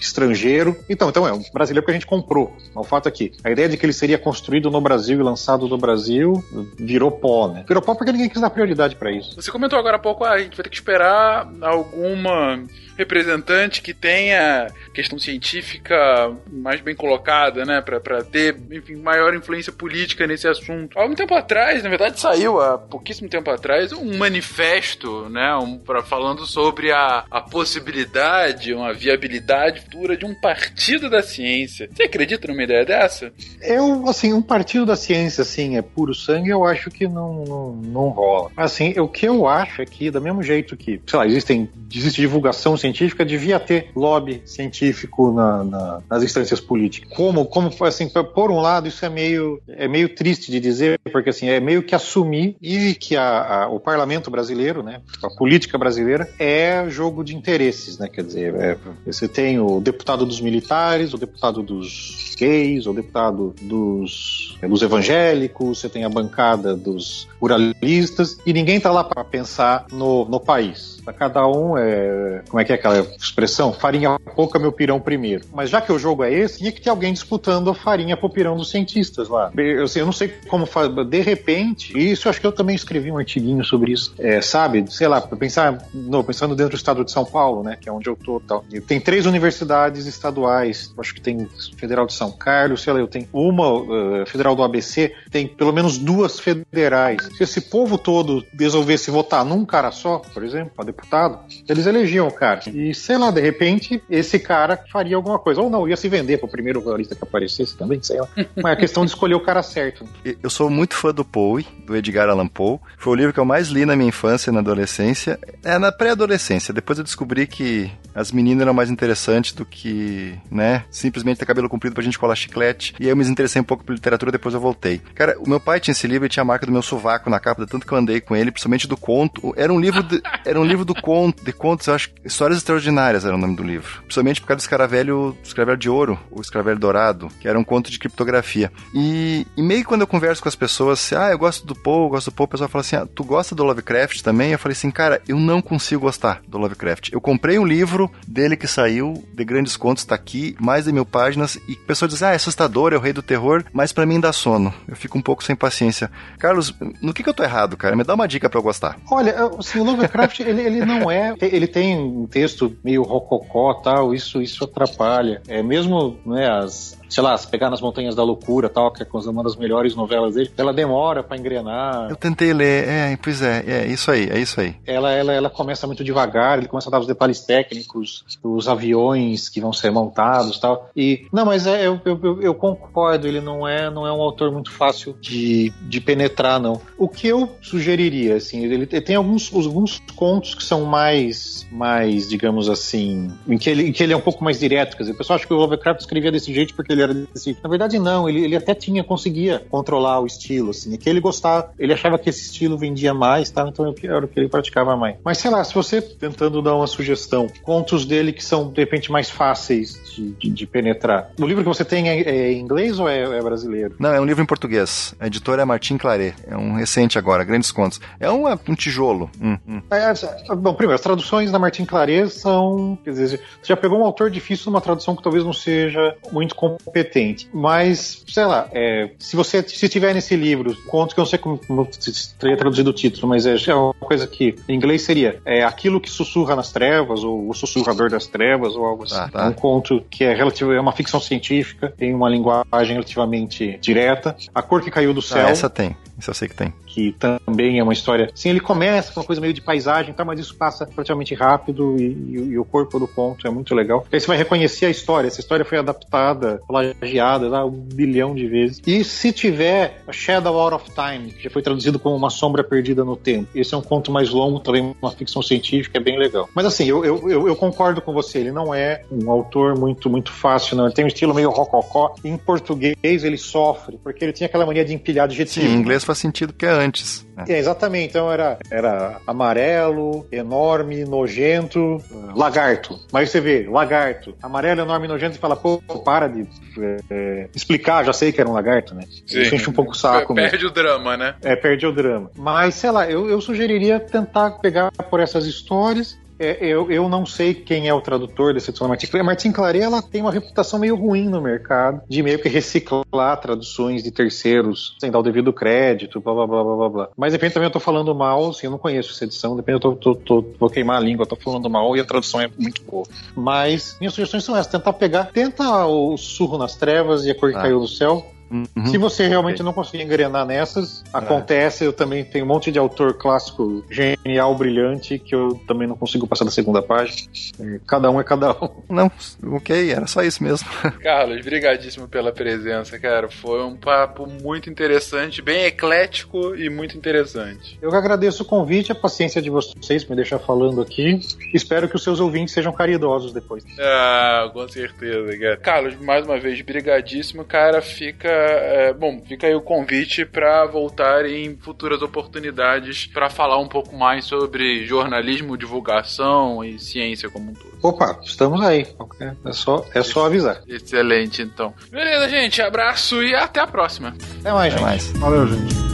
estrangeiro. Então, então é um brasileiro que a gente comprou. O fato é que a ideia de que ele seria construído no Brasil e lançado no Brasil virou pó, né? Virou pó porque ninguém quis dar prioridade para isso. Você comentou agora há pouco, ah, a gente vai ter que esperar alguma representante que tenha questão científica mais bem colocada, né, para ter, enfim, maior influência política nesse assunto. Há algum tempo atrás, na verdade, saiu há pouquíssimo tempo atrás um manifesto, né, um, pra, falando sobre a, a possibilidade, uma viabilidade futura de um partido da ciência. Você acredita numa ideia dessa? Eu, assim, um partido da ciência, assim, é puro sangue, eu acho que não, não, não rola. Assim, o que eu acho é que, do mesmo jeito que, sei lá, existem, existe divulgação científica, devia ter lobby científico na, na, nas instâncias políticas. Como, como assim, por um lado, isso é meio, é meio triste de dizer, porque assim, é meio que assumir e que a, a, o parlamento brasileiro, né, a política brasileira, é jogo de interesses, né? Quer dizer, é, você tem o deputado dos militares, o deputado dos gays, o deputado dos, é, dos evangélicos, você tem a bancada dos ruralistas, e ninguém está lá para pensar no, no país. Cada um é. Como é que é aquela expressão? Farinha pouca, meu pirão primeiro. Mas já que o jogo é esse, tinha que ter alguém disputando a farinha pro pirão dos cientistas lá. Eu, eu não sei como faz. De repente, isso acho que eu também escrevi um artiguinho sobre isso. É, sabe, sei lá, pensar, no, pensando dentro do estado de São Paulo, né? Que é onde eu tô tal. Tem três universidades estaduais. Acho que tem Federal de São Carlos, sei lá, eu tenho uma uh, Federal do ABC, tem pelo menos duas federais. Se esse povo todo resolvesse votar num cara só, por exemplo, para deputado, eles elegiam o cara. E sei lá, de repente, esse cara faria alguma coisa. Ou não, ia se vender pro primeiro jornalista que aparecesse também, sei lá. Mas é questão de escolher o cara certo. Eu sou muito fã do Poe, do Edgar Allan Poe. Foi o livro que eu mais li na minha infância e na adolescência. É na pré-adolescência. Depois eu descobri que as meninas eram mais interessantes do que, né, simplesmente ter cabelo comprido pra gente colar chiclete. E aí eu me interessei um pouco por literatura, depois eu voltei. Cara, o meu pai tinha esse livro e tinha a marca do meu sovaco na capa, tanto que eu andei com ele, principalmente do conto. Era um livro de, era um livro do conto, de contos, eu acho, Histórias Extraordinárias era o nome do livro. Principalmente por causa do escaravelho, escaravelho de ouro, o escaravelho dourado, que era um conto de criptografia. E, e meio que quando eu converso com as pessoas, assim, ah, eu gosto do Poe, eu gosto do Poe, o pessoal fala assim, ah, tu gosta do Lovecraft também? Eu falei assim, cara, eu não consigo gostar do Lovecraft. Eu comprei um livro dele que saiu, de grandes contos, tá aqui, mais de mil páginas, e pessoas dizem, ah, é assustador, é o rei do terror, mas para mim dá sono. Eu fico um pouco sem paciência. Carlos, no que, que eu tô errado, cara? Me dá uma dica para eu gostar. Olha, assim, o Lovecraft, ele, ele não é. Ele tem um texto meio rococó tal, isso, isso atrapalha. É mesmo, né, as sei lá, se pegar nas Montanhas da Loucura, tal, que é uma das melhores novelas dele, ela demora para engrenar. Eu tentei ler, é, pois é, é isso aí, é isso aí. Ela, ela, ela começa muito devagar, ele começa a dar os detalhes técnicos, os aviões que vão ser montados, tal. E não, mas é, eu, eu, eu, concordo, ele não é, não é um autor muito fácil de, de penetrar, não. O que eu sugeriria, assim, ele, ele tem alguns, alguns contos que são mais, mais, digamos assim, em que ele, em que ele é um pouco mais direto. Quer dizer, o pessoal acha que o Lovecraft escrevia desse jeito porque ele era desse Na verdade, não, ele, ele até tinha, conseguia controlar o estilo, assim, é que ele gostava, ele achava que esse estilo vendia mais, tá? então era o que ele praticava mais. Mas sei lá, se você tentando dar uma sugestão, contos dele que são de repente mais fáceis de, de, de penetrar. O livro que você tem é, é em inglês ou é, é, brasileiro? Não, é um livro em português. A editora é Martin Claret, é um recente agora, grandes contos. É um, um tijolo. Hum, hum. É, bom, primeiro, as traduções da Martin Claret são, quer dizer, você já pegou um autor difícil numa tradução que talvez não seja muito competente. Mas, sei lá, é, se você se tiver nesse livro, conto que eu não sei como, como teria traduzido o título, mas é, é, uma coisa que em inglês seria é, Aquilo que sussurra nas trevas, ou O Sussurrador das Trevas, ou algo assim. Ah, tá. Um conto que é relativo, é uma ficção científica, tem uma linguagem relativamente direta. A Cor que Caiu do ah, Céu. Ah, essa tem, isso eu sei que tem que também é uma história. Sim, ele começa com uma coisa meio de paisagem, tá, mas isso passa relativamente rápido e, e, e, o corpo do conto é muito legal. Aí você vai reconhecer a história. Essa história foi adaptada, plagiada lá, um bilhão de vezes. E se tiver a Shadow Out of Time, que já foi traduzido como Uma Sombra Perdida no Tempo, esse é um conto mais longo, também uma ficção científica, é bem legal. Mas assim, eu, eu, eu, eu concordo com você, ele não é um autor muito, muito fácil, não. Ele tem um estilo meio rococó. Em português ele sofre, porque ele tinha aquela mania de empilhar adjetivos. Sim, em inglês faz sentido que é antes. Né? É, exatamente. Então era, era amarelo, enorme, nojento, lagarto. Mas você vê, lagarto, amarelo, enorme, nojento, e fala, pô, para de é, é, explicar, já sei que era um lagarto, né? Sim. Enche um pouco o saco. Perde mesmo. o drama, né? É, perde o drama. Mas, sei lá, eu, eu sugeriria tentar pegar por essas histórias é, eu, eu não sei quem é o tradutor dessa edição da Martin Claret. A Martin Claret ela tem uma reputação meio ruim no mercado, de meio que reciclar traduções de terceiros sem dar o devido crédito, blá blá blá blá blá. Mas depende também eu tô falando mal, assim, eu não conheço essa edição, depende eu tô, tô, tô, vou queimar a língua, tô falando mal e a tradução é muito boa. Mas minhas sugestões são essas: tentar pegar, tenta o Surro nas Trevas e a Cor que ah. Caiu do Céu Uhum. Se você realmente não conseguir engrenar nessas, é. acontece. Eu também tenho um monte de autor clássico genial, brilhante, que eu também não consigo passar da segunda página. É, cada um é cada um. Não, ok, era só isso mesmo. Carlos, brigadíssimo pela presença, cara. Foi um papo muito interessante, bem eclético e muito interessante. Eu agradeço o convite, a paciência de vocês me deixar falando aqui. Espero que os seus ouvintes sejam caridosos depois. Ah, com certeza, cara. Carlos, mais uma vez, brigadíssimo, cara. Fica é, bom, fica aí o convite para voltar em futuras oportunidades para falar um pouco mais sobre jornalismo, divulgação e ciência como um todo. Opa, estamos aí. É só, é só avisar. Excelente, então. Beleza, gente. Abraço e até a próxima. Até mais, até gente. Mais. Valeu, gente.